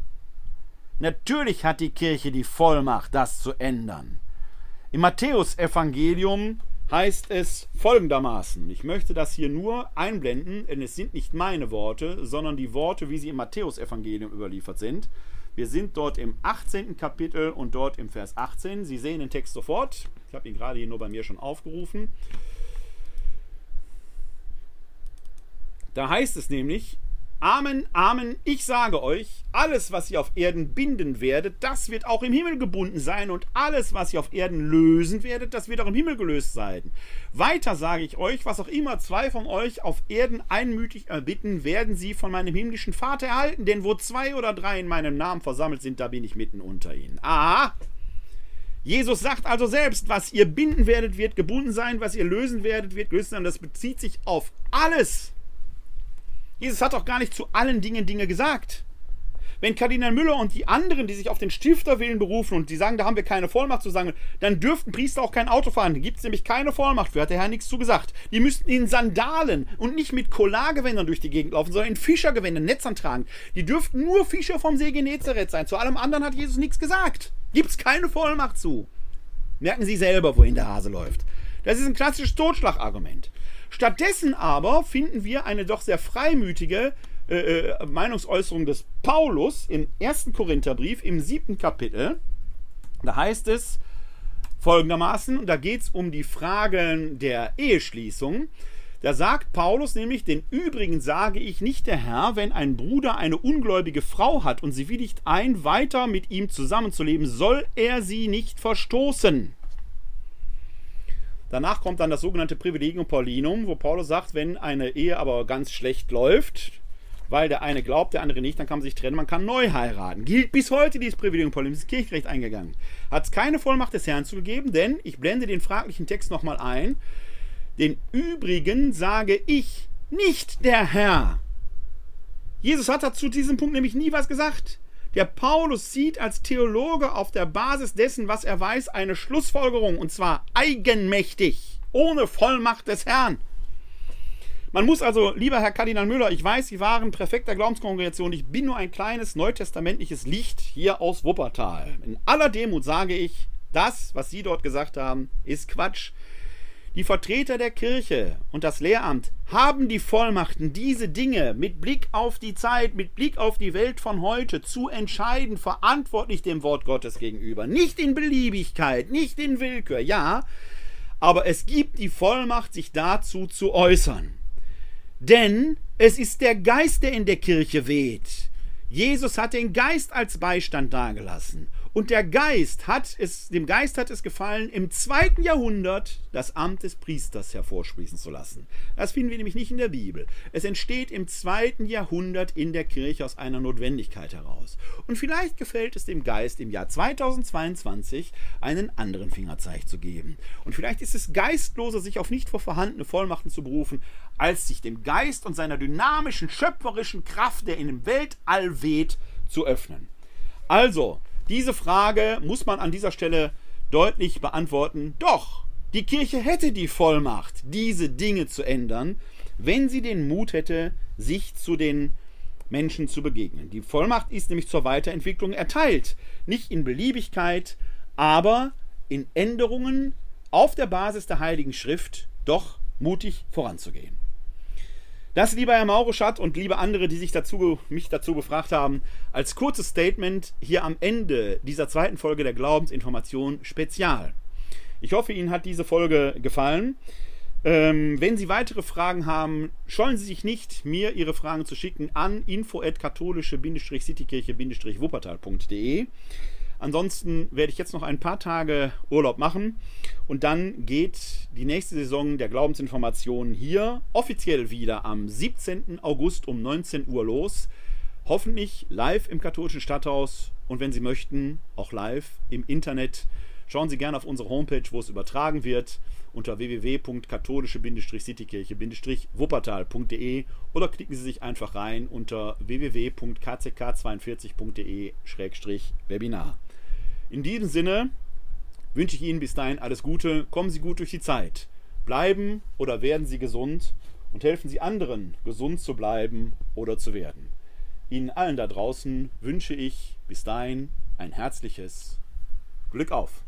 Natürlich hat die Kirche die Vollmacht, das zu ändern. Im Matthäusevangelium heißt es folgendermaßen. Ich möchte das hier nur einblenden, denn es sind nicht meine Worte, sondern die Worte, wie sie im Matthäusevangelium überliefert sind. Wir sind dort im 18. Kapitel und dort im Vers 18. Sie sehen den Text sofort. Ich habe ihn gerade hier nur bei mir schon aufgerufen. Da heißt es nämlich, Amen, Amen, ich sage euch, alles, was ihr auf Erden binden werdet, das wird auch im Himmel gebunden sein und alles, was ihr auf Erden lösen werdet, das wird auch im Himmel gelöst sein. Weiter sage ich euch, was auch immer zwei von euch auf Erden einmütig erbitten, werden sie von meinem himmlischen Vater erhalten, denn wo zwei oder drei in meinem Namen versammelt sind, da bin ich mitten unter ihnen. Aha! Jesus sagt also selbst, was ihr binden werdet, wird gebunden sein, was ihr lösen werdet, wird gelöst sein. Das bezieht sich auf alles. Jesus hat doch gar nicht zu allen Dingen Dinge gesagt. Wenn Kardinal Müller und die anderen, die sich auf den Stifterwillen berufen und die sagen, da haben wir keine Vollmacht zu sagen, dann dürften Priester auch kein Auto fahren. Da gibt es nämlich keine Vollmacht für, hat der Herr nichts zu gesagt. Die müssten in Sandalen und nicht mit Collargewändern durch die Gegend laufen, sondern in Fischergewändern, Netzern tragen. Die dürften nur Fischer vom See Genezareth sein. Zu allem anderen hat Jesus nichts gesagt. Gibt es keine Vollmacht zu. Merken Sie selber, wohin der Hase läuft. Das ist ein klassisches Totschlagargument. Stattdessen aber finden wir eine doch sehr freimütige äh, äh Meinungsäußerung des Paulus im ersten Korintherbrief im siebten Kapitel. Da heißt es folgendermaßen, und da geht es um die Fragen der Eheschließung. Da sagt Paulus nämlich, den übrigen sage ich nicht der Herr, wenn ein Bruder eine ungläubige Frau hat und sie willigt ein, weiter mit ihm zusammenzuleben, soll er sie nicht verstoßen. Danach kommt dann das sogenannte Privilegium Paulinum, wo Paulus sagt, wenn eine Ehe aber ganz schlecht läuft, weil der eine glaubt, der andere nicht, dann kann man sich trennen, man kann neu heiraten. Gilt bis heute dieses Privilegium Paulinum, ist Kirchenrecht eingegangen. Hat es keine Vollmacht des Herrn zugegeben, denn, ich blende den fraglichen Text nochmal ein, den übrigen sage ich nicht der Herr. Jesus hat dazu diesem Punkt nämlich nie was gesagt. Der Paulus sieht als Theologe auf der Basis dessen, was er weiß, eine Schlussfolgerung, und zwar eigenmächtig, ohne Vollmacht des Herrn. Man muss also, lieber Herr Kardinal Müller, ich weiß, Sie waren präfekter Glaubenskongregation, ich bin nur ein kleines neutestamentliches Licht hier aus Wuppertal. In aller Demut sage ich, das, was Sie dort gesagt haben, ist Quatsch. Die Vertreter der Kirche und das Lehramt haben die Vollmachten, diese Dinge mit Blick auf die Zeit, mit Blick auf die Welt von heute zu entscheiden, verantwortlich dem Wort Gottes gegenüber. Nicht in Beliebigkeit, nicht in Willkür, ja, aber es gibt die Vollmacht, sich dazu zu äußern. Denn es ist der Geist, der in der Kirche weht. Jesus hat den Geist als Beistand dargelassen. Und der Geist hat es, dem Geist hat es gefallen, im zweiten Jahrhundert das Amt des Priesters hervorsprießen zu lassen. Das finden wir nämlich nicht in der Bibel. Es entsteht im zweiten Jahrhundert in der Kirche aus einer Notwendigkeit heraus. Und vielleicht gefällt es dem Geist im Jahr 2022 einen anderen Fingerzeig zu geben. Und vielleicht ist es geistloser, sich auf nicht vorhandene Vollmachten zu berufen, als sich dem Geist und seiner dynamischen, schöpferischen Kraft, der in dem Weltall weht, zu öffnen. Also, diese Frage muss man an dieser Stelle deutlich beantworten. Doch, die Kirche hätte die Vollmacht, diese Dinge zu ändern, wenn sie den Mut hätte, sich zu den Menschen zu begegnen. Die Vollmacht ist nämlich zur Weiterentwicklung erteilt. Nicht in Beliebigkeit, aber in Änderungen auf der Basis der Heiligen Schrift doch mutig voranzugehen. Das, lieber Herr Mauruschat und liebe andere, die sich dazu, mich dazu befragt haben, als kurzes Statement hier am Ende dieser zweiten Folge der Glaubensinformation Spezial. Ich hoffe, Ihnen hat diese Folge gefallen. Ähm, wenn Sie weitere Fragen haben, scheuen Sie sich nicht, mir Ihre Fragen zu schicken an info-katholische-citykirche-wuppertal.de. Ansonsten werde ich jetzt noch ein paar Tage Urlaub machen und dann geht die nächste Saison der Glaubensinformationen hier offiziell wieder am 17. August um 19 Uhr los. Hoffentlich live im katholischen Stadthaus und wenn Sie möchten, auch live im Internet. Schauen Sie gerne auf unsere Homepage, wo es übertragen wird, unter www.katholische-city-kirche-wuppertal.de oder klicken Sie sich einfach rein unter www.kck42.de-webinar. In diesem Sinne wünsche ich Ihnen bis dahin alles Gute, kommen Sie gut durch die Zeit, bleiben oder werden Sie gesund und helfen Sie anderen, gesund zu bleiben oder zu werden. Ihnen allen da draußen wünsche ich bis dahin ein herzliches Glück auf.